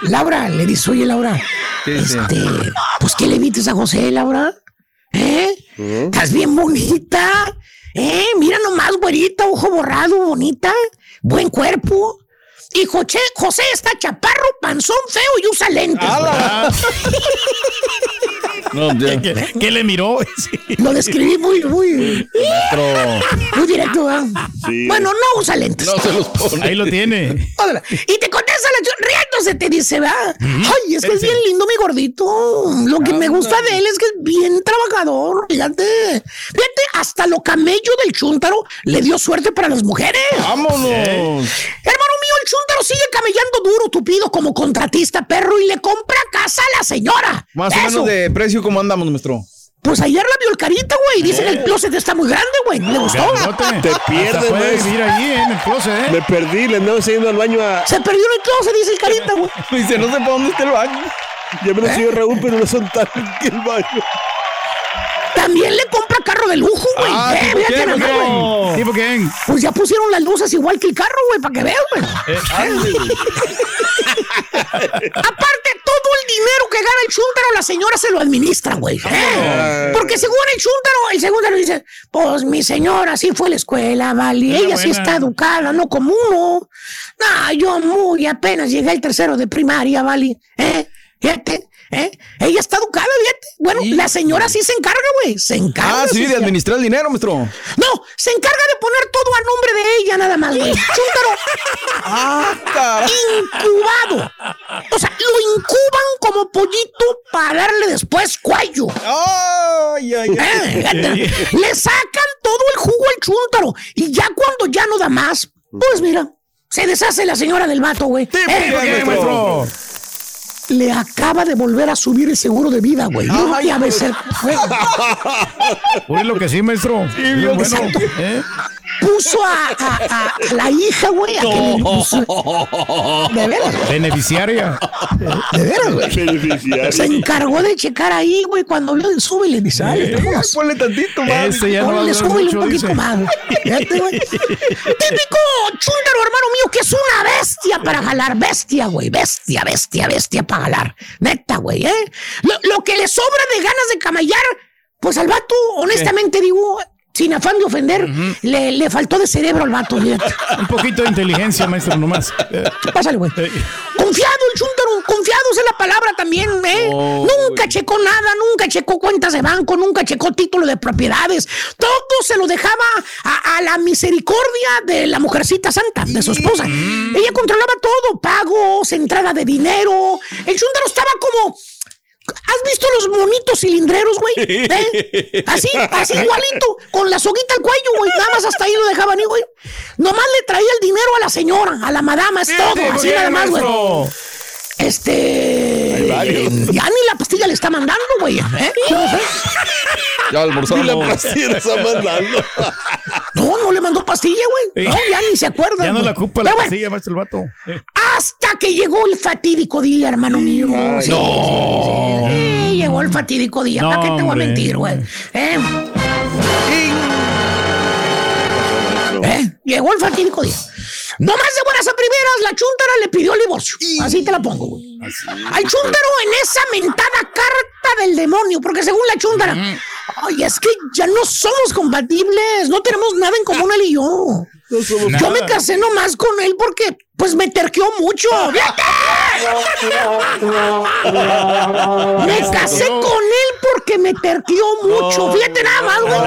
Laura, le dice, oye, Laura. Este, pues, ¿qué le vites a José, Laura? ¿Eh? Estás bien bonita. ¿Eh? Mira nomás, güerita, ojo borrado, bonita. Buen cuerpo. Y José, José está chaparro, panzón, feo y usa lentes. No. ¿qué, qué le miró? Sí. Lo describí muy, muy, muy directo, ¿verdad? Bueno, no usa lentes. No se los pone. Ahí lo tiene. Y te contesta la riéndose, te dice, va. Ay, es que es bien lindo mi gordito. Lo que me gusta de él es que es bien trabajador. Fíjate. Fíjate, hasta lo camello del chúntaro le dio suerte para las mujeres. Vámonos. Hermano mío, el chúntaro sigue camellando duro, tupido, como contratista perro y le compra casa a la señora. Más o menos de precio, ¿cómo andamos, maestro? Pues ayer la vio el carita, güey. Dice que el closet está muy grande, güey. ¿Le gustó? Grandote. Te pierdes, maestro. vivir allí en el closet, ¿eh? Me perdí, le andaba yendo al baño a. Se perdió en el closet, dice el carita, güey. Dice, no sé por dónde está el baño. Ya me lo siguió Raúl, pero no son tan que el baño. También le compra carro de lujo, güey. Ah, Eh, ¿tipo. Pues ya pusieron las luces igual que el carro, güey, para que veas, güey. Eh, Aparte, todo el dinero que gana el chúntaro, la señora se lo administra, güey. ¿eh? Porque según el chúntaro, el segundo dice, pues mi señora sí fue a la escuela, vale. Ella sí está educada, no como uno. No, yo muy apenas llegué al tercero de primaria, vale. ¿Eh? Fíjate, ¿eh? Ella está educada, fíjate. Bueno, la señora sí se encarga, güey. Se encarga. Ah, sí, de administrar el dinero, maestro. No, se encarga de poner todo a nombre de ella, nada más, güey. Chúntaro. Ah, caray. incubado. O sea, lo incuban como pollito para darle después cuello. Ay, ay, Eh, ay. fíjate, Le sacan todo el jugo al chúntaro. Y ya cuando ya no da más, pues mira, se deshace la señora del vato, güey. ¿por Eh, qué, maestro? Le acaba de volver a subir el seguro de vida, güey. Yo Ay, a veces, güey, Uy, lo que sí, maestro. Sí, bien, bueno. exacto. ¿eh? puso a, a- a la hija, güey, a que le puso- De veras, güey. Beneficiaria. De veras, güey. Beneficiario. Se encargó de checar ahí, güey, cuando vio el súbele, dice, "Ay, vámonos". Ponle tantito más. Este ya no Ponle, súbele mucho, un poquito dice. más. güey. Fíjate, güey. Típico chúndaro, hermano mío, que es una bestia para jalar. Bestia, güey. Bestia, bestia, bestia para jalar. Neta, güey, ¿eh? Lo, lo que le sobra de ganas de camallar, pues al vato, honestamente digo, sin afán de ofender, le, le faltó de cerebro al vato. Un poquito de inteligencia, maestro, nomás. Pásale, güey. Confiado el chúntaro, confiado es la palabra también, ¿eh? Oh, nunca checó nada, nunca checó cuentas de banco, nunca checó título de propiedades. Todo se lo dejaba a, a la misericordia de la mujercita santa, de su esposa. Ella controlaba todo, pagos, entrada de dinero. El chúntaro estaba como... ¿Has visto los monitos cilindreros, güey? ¿Eh? Así, así igualito, con la soguita al cuello, güey. Nada más hasta ahí lo dejaban, güey. Nomás le traía el dinero a la señora, a la madama, es todo, ¿por así nada más, güey. Este. Ya ni la pastilla le está mandando, güey. ¿eh? Ya almorzamos. Y la pastilla le está mandando. No, no le mandó pastilla, güey. No, ya ni se acuerda. Ya no la ocupa la pastilla, maestro el vato. Hasta que llegó el fatídico día, hermano mío. Ay, Sí, no. sí, sí, sí, llegó el fatídico día. No, ¿Para qué te voy a mentir, güey? ¿Eh? ¿Eh? Llegó el fatídico día. No más de buenas a primeras, la chuntara le pidió el divorcio. Así te la pongo, güey. Al chúntaro en esa mentada carta del demonio, porque según la chúntara, ay, es que ya no somos compatibles, no tenemos nada en común él y yo. Yo me casé nomás con él porque, pues, me terqueó mucho. ¡Fíjate! Me casé con él porque me terqueó mucho. Fíjate nada más, güey.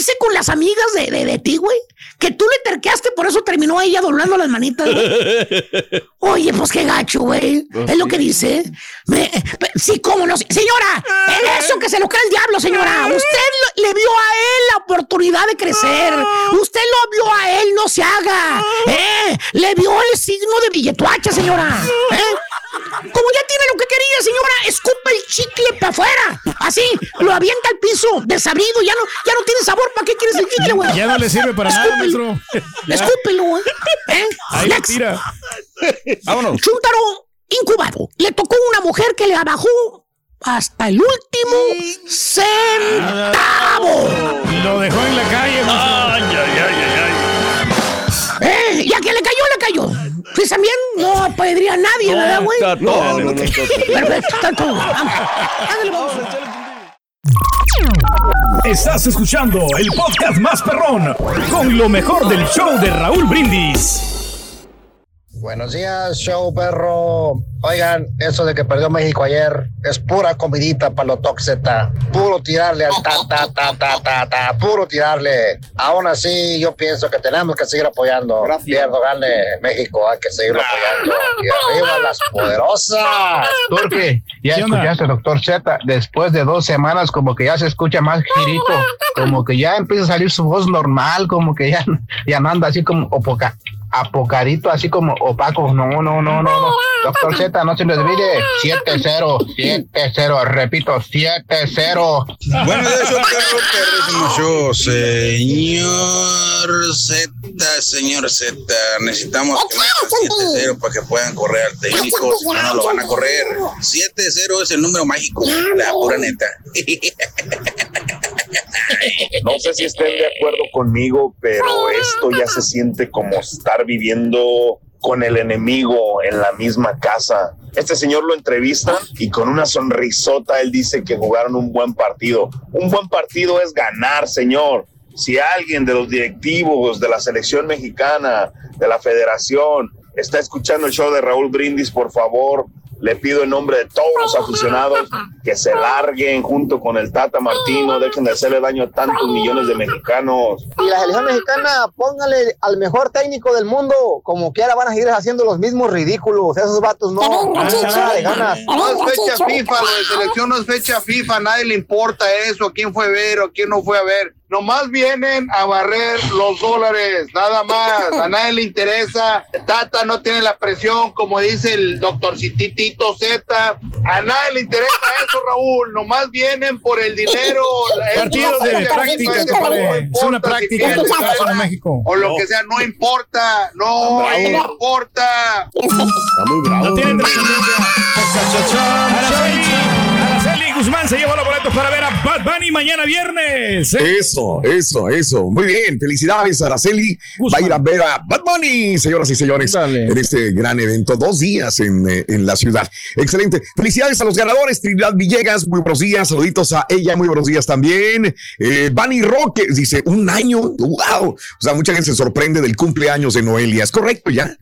Dice con las amigas de, de, de ti, güey. Que tú le terqueaste, por eso terminó ella doblando las manitas. güey. Oye, pues qué gacho, güey. Pues es lo que dice. Me- me- sí, cómo no. Señora, en eso que se lo cree el diablo, señora. Usted lo- le vio a él la oportunidad de crecer. Usted lo vio a él, no se haga. ¿Eh? Le vio el signo de billetuacha, señora. ¿Eh? Como ya tiene lo que quería, señora, escupe el chicle para afuera. Así, lo avienta al piso, desabrido, ya no, ya no tiene sabor. ¿Para qué quieres el chicle, güey? Ya no le sirve para nada, Escúpelo. maestro. Ya. Escúpelo, güey. ¿Eh? Ahí lo tira. Vámonos. Chúntaro incubado. Le tocó una mujer que le abajó hasta el último centavo. Lo dejó en la calle, maestro. Eh, y a quien le cayó, le cayó. Pues también no pediría a nadie, ¿verdad, güey? está todo. No, no, no. Perfecto, está todo. Vamos. Ándale, vamos. Estás escuchando el podcast más perrón con lo mejor del show de Raúl Brindis. Buenos días, show perro. Oigan, eso de que perdió México ayer es pura comidita para los Toxeta. Puro tirarle al ta, ta, ta, ta, ta, ta. Puro tirarle. Aún así, yo pienso que tenemos que seguir apoyando. Pierdo, gane México, hay que seguirlo apoyando. Y arriba las poderosas. Turki, ya escuchaste, doctor Z. Después de dos semanas, como que ya se escucha más girito, como que ya empieza a salir su voz normal, como que ya, ya no anda así como opoca, apocadito, así como opaco. No, no, no, no, no. Doctor Z, no se le olvide. 7-0, 7-0, repito, 7-0. Buenos días, yo perro, perrísimo show. Señor Z, señor Z, necesitamos que metan 7-0 para que puedan correr al técnico, si no, no lo van a correr. 7-0 es el número mágico, la pura neta. No sé si estén de acuerdo conmigo, pero esto ya se siente como estar viviendo con el enemigo en la misma casa. Este señor lo entrevistan y con una sonrisota él dice que jugaron un buen partido. Un buen partido es ganar, señor. Si alguien de los directivos de la selección mexicana, de la federación, está escuchando el show de Raúl Brindis, por favor, le pido en nombre de todos los aficionados que se larguen junto con el Tata Martino, dejen de hacerle daño a tantos millones de mexicanos. Y la selección mexicana, póngale al mejor técnico del mundo. Como quiera van a seguir haciendo los mismos ridículos. Esos vatos no. Nada de ganas. No es fecha FIFA, lo de selección no es fecha FIFA, a nadie le importa eso, quién fue a ver o quién no fue a ver. Nomás vienen a barrer los dólares, nada más. A nadie le interesa. Tata no tiene la presión, como dice el doctor Cititito Z. A nadie le interesa eso, Raúl. Nomás vienen por el dinero. Partidos de práctica, Es una si práctica en Unidos, México. O lo No. que sea, no importa. No importa. Está muy bravo. No tiene trascendencia. Guzmán se lleva los boletos para ver a Bad Bunny mañana viernes. ¿eh? Eso, eso, eso. Muy bien. Felicidades, Araceli. Va a ir a ver a Bad Bunny, señoras y señores, en este gran evento. Dos días en, eh, en la ciudad. Excelente. Felicidades a los ganadores. Trinidad Villegas, muy buenos días. Saluditos a ella, muy buenos días también. Eh, Bunny Roque dice, un año. ¡Wow! O sea, mucha gente se sorprende del cumpleaños de Noelia. ¿Es correcto ya?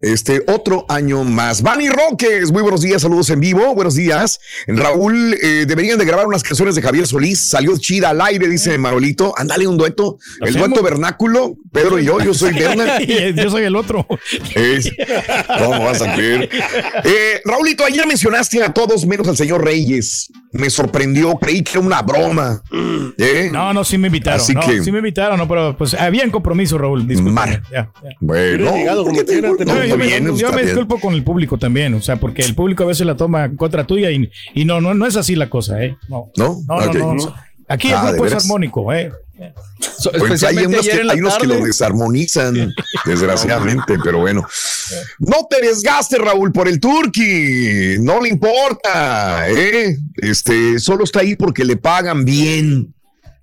Este otro año más. Bunny Roques, muy buenos días, saludos en vivo, buenos días. Raúl, eh, deberían de grabar unas canciones de Javier Solís, salió chida al aire, dice Marolito. Ándale un dueto, el ¿Hacemos? dueto vernáculo, Pedro y yo, yo soy Berna. yo soy el otro. Es- ¿Cómo vas a creer? Eh, Raulito, ayer mencionaste a todos menos al señor Reyes. Me sorprendió, creí que era una broma. ¿eh? No, no, sí me invitaron. Así no, que- Sí me invitaron, no, pero pues habían compromiso, Raúl. Mar. Ya, ya. Bueno, ¿por qué te- no, No, yo me, yo disculpo con el público también, o sea, porque el público a veces la toma en contra tuya y, y no, no, no es así la cosa, ¿eh? No, ¿No? no, Ok. no, no. Aquí Ah, el grupo es veras. armónico, ¿eh? Pues hay unos, que, hay unos que lo desarmonizan, desgraciadamente, pero bueno. No te desgastes, Raúl, por el Turqui. No le importa, ¿eh? Este, solo está ahí porque le pagan bien.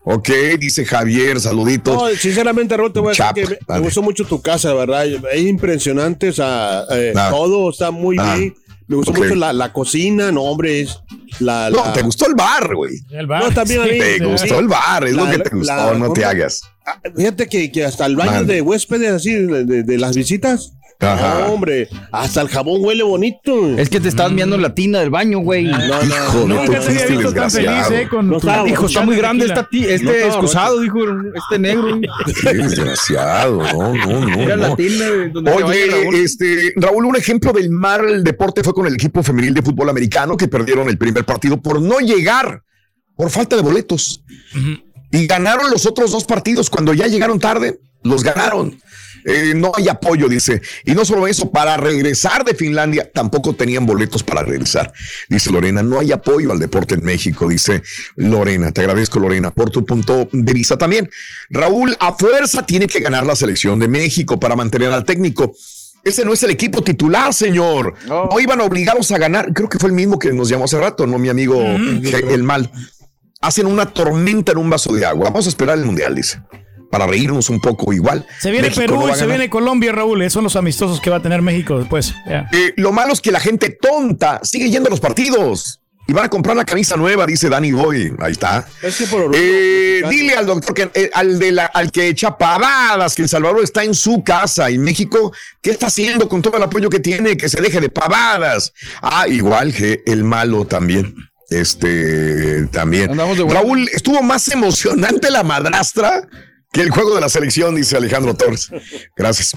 Ok, dice Javier, saluditos. No, sinceramente, Raúl, te voy a Chap, decir que me, gustó mucho tu casa, ¿verdad? Es impresionante, o sea, eh, Ah. todo está muy Ah. bien. Me gustó Ok. mucho la, la cocina, no, hombre, es la... No, la- te gustó el bar, güey. El No, también a mí. Te gustó el bar, es lo que te gustó, la- no te hagas. Ah, Fíjate que, que hasta el baño Mande. de huéspedes, así, de, de- de las visitas. Ajá. No, hombre, hasta el jabón huele bonito. Es que te estabas mirando la tina del baño, güey. No, no, Hijo no, tu no, chiste no, no, desgraciado. eh, con No tu- estaba Dijo, está muy grande esta ti- este No estaba excusado, dijo este negro. Qué desgraciado, no, no, no. Era no. la tina de donde se Oye, este, Raúl, un ejemplo del mal deporte fue con el equipo femenil de fútbol americano que perdieron el primer partido por no llegar, por falta de boletos. Y ganaron los otros dos partidos cuando ya llegaron tarde, los ganaron. Eh, no hay apoyo, dice. Y no solo eso, para regresar de Finlandia tampoco tenían boletos para regresar. Dice Lorena, no hay apoyo al deporte en México, dice Lorena. Te agradezco, Lorena, por tu punto de vista también. Raúl, a fuerza tiene que ganar la selección de México para mantener al técnico. Ese no es el equipo titular, señor. No, iban obligados a ganar. Creo que fue el mismo que nos llamó hace rato, ¿no? Mi amigo el mal. Hacen una tormenta en un vaso de agua. Vamos a esperar el mundial, dice. Para reírnos un poco igual. Se viene México Perú no y se viene Colombia, Raúl. Esos son los amistosos que va a tener México después. Eh, lo malo es que la gente tonta sigue yendo a los partidos. Y van a comprar la camisa nueva, dice Danny Boy. Ahí está. Es que por Eh, dile al doctor que eh, al, de la, al que echa pavadas que El Salvador está en su casa y México, ¿qué está haciendo con todo el apoyo que tiene? Que se deje de pavadas. Ah, igual que el malo también. Este también. Raúl, estuvo más emocionante la madrastra que el juego de la selección, dice Alejandro Torres. Gracias.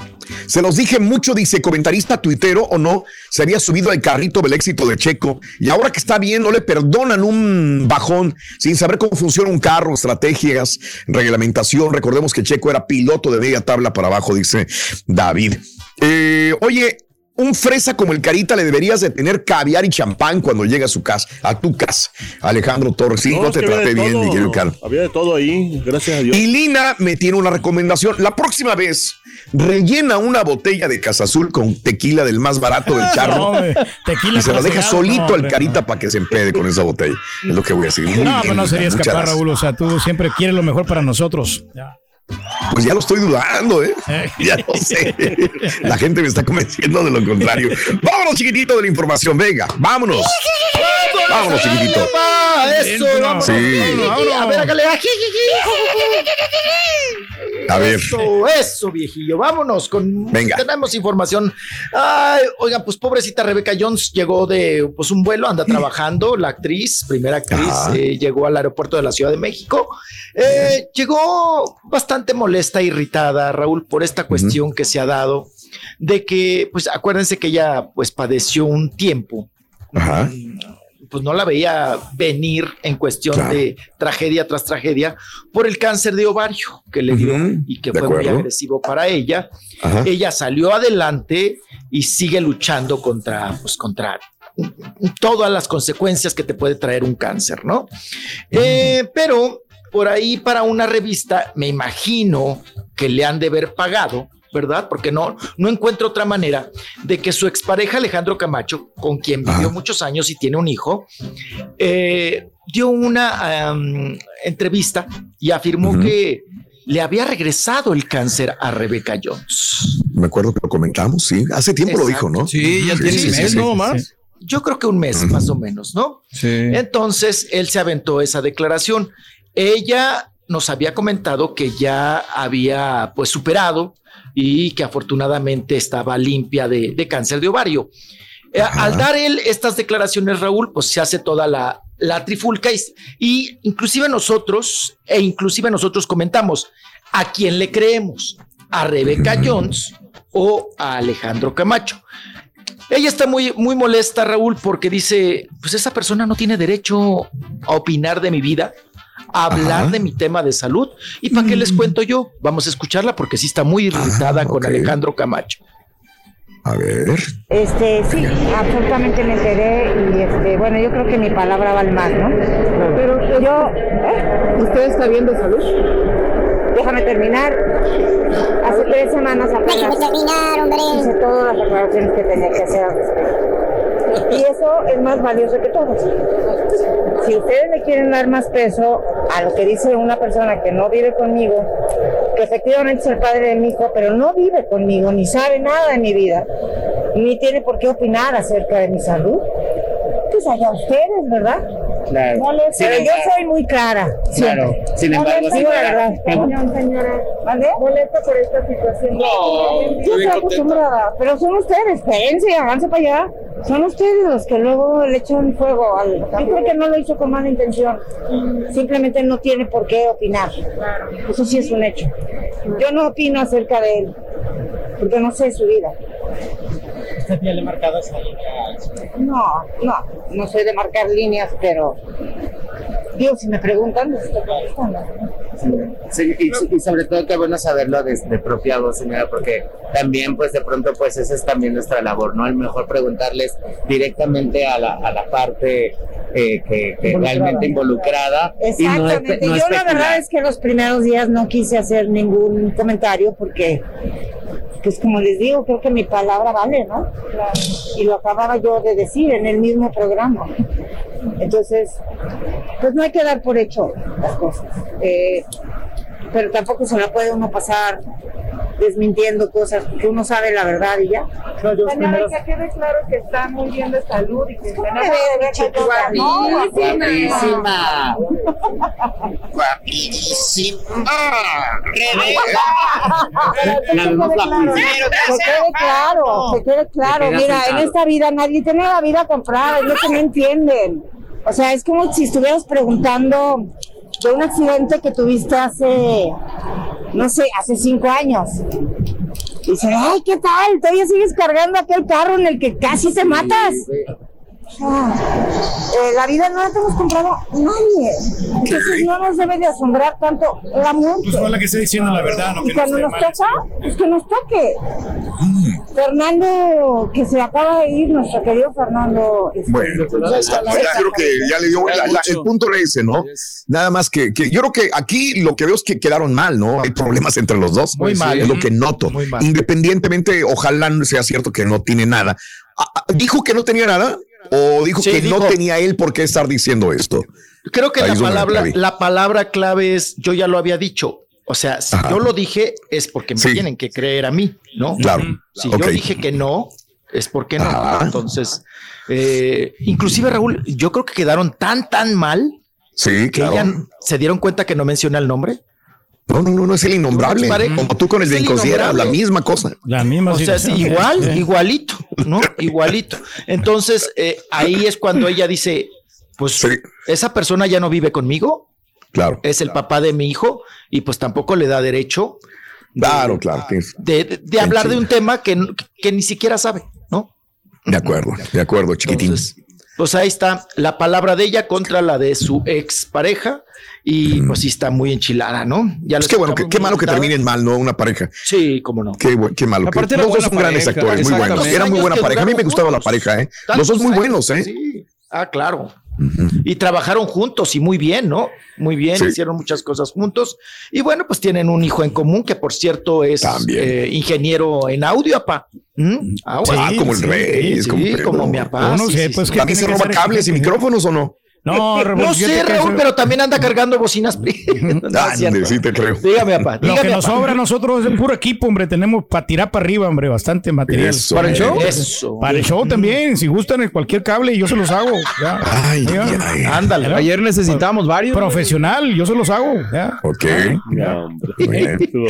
Se los dije mucho, dice comentarista tuitero o no, se había subido al carrito del éxito de Checo y ahora que está bien no le perdonan un bajón sin saber cómo funciona un carro, estrategias, reglamentación. Recordemos que Checo era piloto de media tabla para abajo, dice David. Eh, oye, un fresa como el Carita le deberías de tener caviar y champán cuando llega a su casa, a tu casa. Alejandro Torres, sí, no, te traté bien, todo. mi querido Carlos. Había de todo ahí, gracias a Dios. Y Lina me tiene una recomendación. La próxima vez, rellena una botella de Casa Azul con tequila del más barato del No, charro. hombre, tequila y se la deja solito no, al carita para que se empede con esa botella. Es lo que voy a decir. Muy No, bien, pero no sería escapar. Raúl. O sea, tú siempre quieres lo mejor para nosotros. Ya. Pues ya lo estoy dudando, ¿eh? Ya lo sé. La gente me está convenciendo de lo contrario. Vámonos, chiquitito, de la información. Venga, vámonos. Vámonos, chiquitito. Eso, vámonos. Sí. A ver, hágale. A ver. Eso, eso, viejillo. Vámonos con. Venga. Tenemos información. Ay, oigan, pues pobrecita Rebeca Jones llegó de pues un vuelo, anda trabajando. La actriz, primera actriz, eh, llegó al aeropuerto de la Ciudad de México. Eh, llegó bastante molesta, irritada, Raúl, por esta cuestión que se ha dado de que, pues acuérdense que ella pues padeció un tiempo Ajá. Pues no la veía venir en cuestión Claro. de tragedia tras tragedia por el cáncer de ovario que le dio y que de fue muy agresivo para ella. Ajá. Ella salió adelante y sigue luchando contra, pues contra todas las consecuencias que te puede traer un cáncer, ¿no? Eh, pero por ahí para una revista, me imagino que le han de haber pagado, ¿verdad? Porque no, no encuentro otra manera de que su expareja Alejandro Camacho, con quien vivió muchos años y tiene un hijo, eh, dio una entrevista y afirmó que le había regresado el cáncer a Rebeca Jones. Me acuerdo que lo comentamos, sí. Hace tiempo lo dijo, ¿no? Sí, ya tiene un mes, ¿no? Más. Yo creo que un mes más o menos, ¿no? Entonces él se aventó esa declaración. Ella nos había comentado que ya había pues superado y que afortunadamente estaba limpia de, de cáncer de ovario. Eh, al dar él estas declaraciones, Raúl, pues se hace toda la, la trifulca y, y inclusive nosotros, e inclusive nosotros comentamos, ¿a quién le creemos? ¿A Rebeca Jones o a Alejandro Camacho? Ella está muy, muy molesta, Raúl, porque dice, pues esa persona no tiene derecho a opinar de mi vida, a hablar Ajá. de mi tema de salud. ¿Y para qué les cuento yo? Vamos a escucharla porque sí está muy irritada con Alejandro Camacho. A ver. Este, sí, absolutamente me enteré y este, bueno, yo creo que mi palabra vale más, ¿no? Pero yo, ¿eh? ¿usted está bien de salud? Déjame terminar. Hace tres semanas apenas Déjame terminar, hombre. hice todas las aclaraciones que tenía que hacer al respecto. Y eso es más valioso que todo. Si ustedes le quieren dar más peso a lo que dice una persona que no vive conmigo, que efectivamente es el padre de mi hijo, pero no vive conmigo, ni sabe nada de mi vida, ni tiene por qué opinar acerca de mi salud, pues allá ustedes, ¿verdad? Claro. No le- Sin pero yo soy muy clara. Claro. siempre. Sin embargo, la señora, pregunta- señora, ¿vale? Molesta por esta situación. No, yo estoy acostumbrada, pero son ustedes, espérense, avance para allá. Son ustedes los que luego le echan fuego al. Yo creo que no lo hizo con mala intención. Simplemente no tiene por qué opinar. Eso sí es un hecho. Yo no opino acerca de él, porque no sé su vida. ¿Usted tiene marcadas líneas? No, no, no soy de marcar líneas, pero. Digo, si me preguntan, les estoy contestando. Sí, y, y sobre todo qué bueno saberlo de, de propia voz, señora, porque también pues de pronto pues esa es también nuestra labor, ¿no? Lo mejor preguntarles directamente a la, a la parte eh, que, que realmente involucrada y no, Exactamente. no Yo la verdad es que los primeros días no quise hacer ningún comentario porque, pues como les digo, creo que mi palabra vale, ¿no? Y lo acababa yo de decir en el mismo programa. Entonces, pues no hay que dar por hecho las cosas. Eh, pero tampoco se la puede uno pasar desmintiendo cosas, porque uno sabe la verdad y ya. Señora, que quede claro que está muy bien de salud y que ¿Cómo tenemos votar. No, Guapísima. Que quede claro, que quede claro, que quede claro. Mira, en esta vida nadie tiene la vida comprada, es lo que no entienden. O sea, es como si estuvieras preguntando de un accidente que tuviste hace, no sé, hace cinco años. Dicen, ay, ¿qué tal? Todavía sigues cargando aquel carro en el que casi te matas. Eh, la vida no la tenemos comprado nadie. Entonces no nos debe de asombrar tanto la muerte. Pues ojalá que esté diciendo la verdad, no Y que cuando nos toca, pues que nos toque. Fernando, que se acaba de ir, nuestro querido Fernando. este, Bueno, ya está. Ya creo que ya le dio la- la- el punto era ese, ¿no? Nada más que, que yo creo que aquí lo que veo es que quedaron mal, ¿no? Hay problemas entre los dos. Muy mal. Es lo que noto. Muy mal. Independientemente, ojalá no sea cierto que no tiene nada. Ah, ah, ¿Dijo que no tenía nada? ¿O dijo Sí, que dijo. no tenía él por qué estar diciendo esto? Creo que Ahí la palabra, la palabra clave es, yo ya lo había dicho. O sea, si Ajá. yo lo dije es porque me Sí. tienen que creer a mí, ¿no? Claro. Si yo dije que no, es porque no. Ajá. Entonces, eh, inclusive Raúl, yo creo que quedaron tan, tan mal Sí, que claro. se dieron cuenta que no menciona el nombre. No, no, no, no es el innombrable. Pare- Como tú con el Es de el Inconsidera, la misma cosa. La misma O sea, sí, situación. igual, Sí. igualito, ¿no? Igualito. Entonces, eh, ahí es cuando ella dice, pues esa persona ya no vive conmigo, Claro. es el papá de mi hijo y pues tampoco le da derecho Claro, claro. tienes- de, de- de hablar de un tema que, que ni siquiera sabe, ¿no? De acuerdo, de acuerdo, chiquitín. Pues ahí está la palabra de ella contra la de su ex pareja y pues sí está muy enchilada, ¿no? Ya Es lo que bueno, qué, qué malo que terminen mal, ¿no? Una pareja. Sí, cómo no. Qué, qué malo. que- Aparte era los dos son grandes actores, muy buenos. Era muy buena que pareja. A mí me gustaba la pareja, ¿eh? Los dos muy buenos, ¿eh? Sí. Ah, claro. Y trabajaron juntos y muy bien, ¿no? Muy bien, Sí. hicieron muchas cosas juntos. Y bueno, pues tienen un hijo en común que por cierto es eh, ingeniero en audio, apá. ¿Mm? Ah, bueno. Ah, como el rey, es sí, como, como mi papá. Uno sí, sé, sí, pues, sí. que ¿También se roba cables y micrófonos o no? No, no sé, Raúl, pero también anda cargando bocinas. No, cierto. sí te creo. Dígame, papá. Lo que nos sobra a nosotros es puro equipo, hombre. Tenemos para tirar para arriba, hombre, bastante material. Eso, ¿Para el show? Eso. Para el show también. Si gustan en cualquier cable, yo se los hago. ya. Ay, Ya. ay. Ándale. Ayer necesitamos varios. Profesional, yo se los hago. ya. Ok.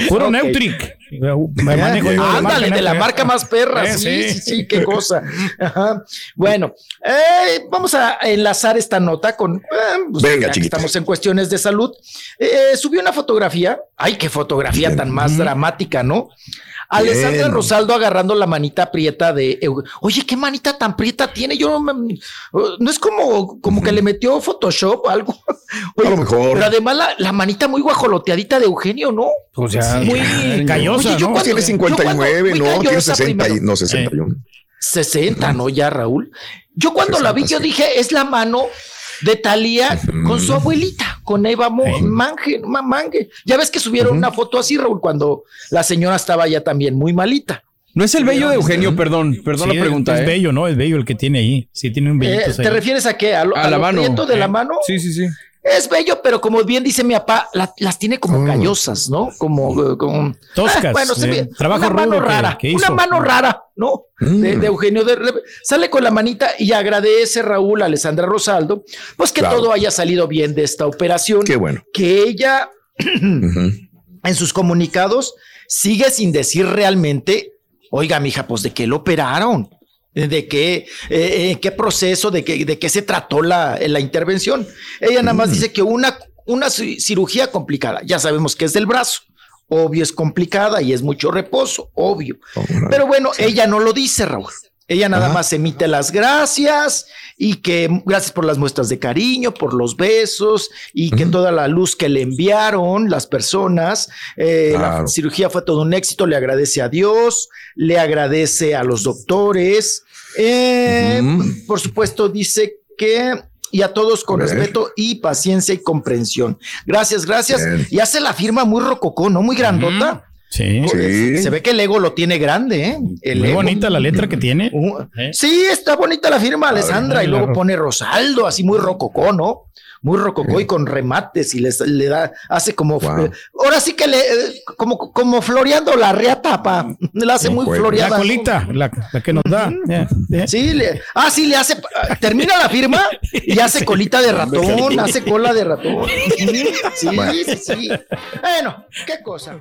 Puro Ok. Neutric. Me manejo yo. Ándale, de la marca más perra. Eh, Sí, sí, sí, qué cosa. Ajá. Bueno, eh, vamos a enlazar esta nota. con, eh, pues, Venga, ya que estamos en cuestiones de salud, eh, subió una fotografía, ay, qué fotografía tan más dramática, ¿no? Alessandra. Rosaldo agarrando la manita prieta de, oye, qué manita tan prieta tiene, yo no, me- no es como, como que le metió Photoshop o algo. Oye, A lo mejor. Pero además la, la manita muy guajoloteadita de Eugenio, ¿no? O sea, muy callosa, Oye, yo ¿no? cuando- Tiene yo 59, cuando- muy no, tiene callosa 60 y, no 61. 60, ¿no? Ya, Raúl. Yo cuando la vi, 60, yo dije, es la mano de Talía con su abuelita, con Eva Mo- Mange, Ma- Mange. Ya ves que subieron una foto así, Raúl, cuando la señora estaba ya también muy malita. No es el bello de Eugenio, perdón, perdón Sí, la pregunta. Es ¿eh? bello, ¿no? Es bello el que tiene ahí. Sí, tiene un Eh, bellito. ¿Te refieres a qué? ¿A, lo, A a la mano. de la Eh, mano? Sí, sí, sí. Es bello, pero como bien dice mi papá, la- las tiene como callosas, ¿no? Como, eh, como Toscas, Ah, bueno, se eh, ve trabajo una mano que- rara, que una mano rara, ¿no? De, de Eugenio de sale con la manita y agradece Raúl a Alessandra Rosaldo, pues que Claro. todo haya salido bien de esta operación. Qué bueno. Que ella en sus comunicados sigue sin decir realmente, oiga, mija, pues de qué lo operaron, de qué, eh, eh, qué proceso, de qué, de qué se trató la, la intervención. Ella nada más dice que una, una ci- cirugía complicada, ya sabemos que es del brazo. Obvio es complicada y es mucho reposo, obvio. Pero bueno, ella no lo dice, Raúl. Ella nada más emite las gracias y que gracias por las muestras de cariño, por los besos y que toda la luz que le enviaron las personas, eh, la cirugía fue todo un éxito, le agradece a Dios, le agradece a los doctores, eh, por supuesto dice que y a todos con A respeto y paciencia y comprensión. Gracias, gracias. Bien. Y hace la firma muy rococó, ¿no? Muy grandota. Sí. Sí. Se ve que el ego lo tiene grande, ¿eh? El Muy ego. bonita la letra que tiene. Uh, Sí, está bonita la firma, Alessandra, y luego claro. pone Rosaldo, así muy rococó, ¿no? Muy rococó y con remates y les, le da, hace como, Wow. eh, ahora sí que le, eh, como, como floreando la reata, pa, le hace muy bueno. floreada. La colita, la, la que nos da. Sí, le, ah, sí, le hace, termina la firma y hace colita de ratón, hace cola de ratón. Sí, sí, sí. Bueno, qué cosa.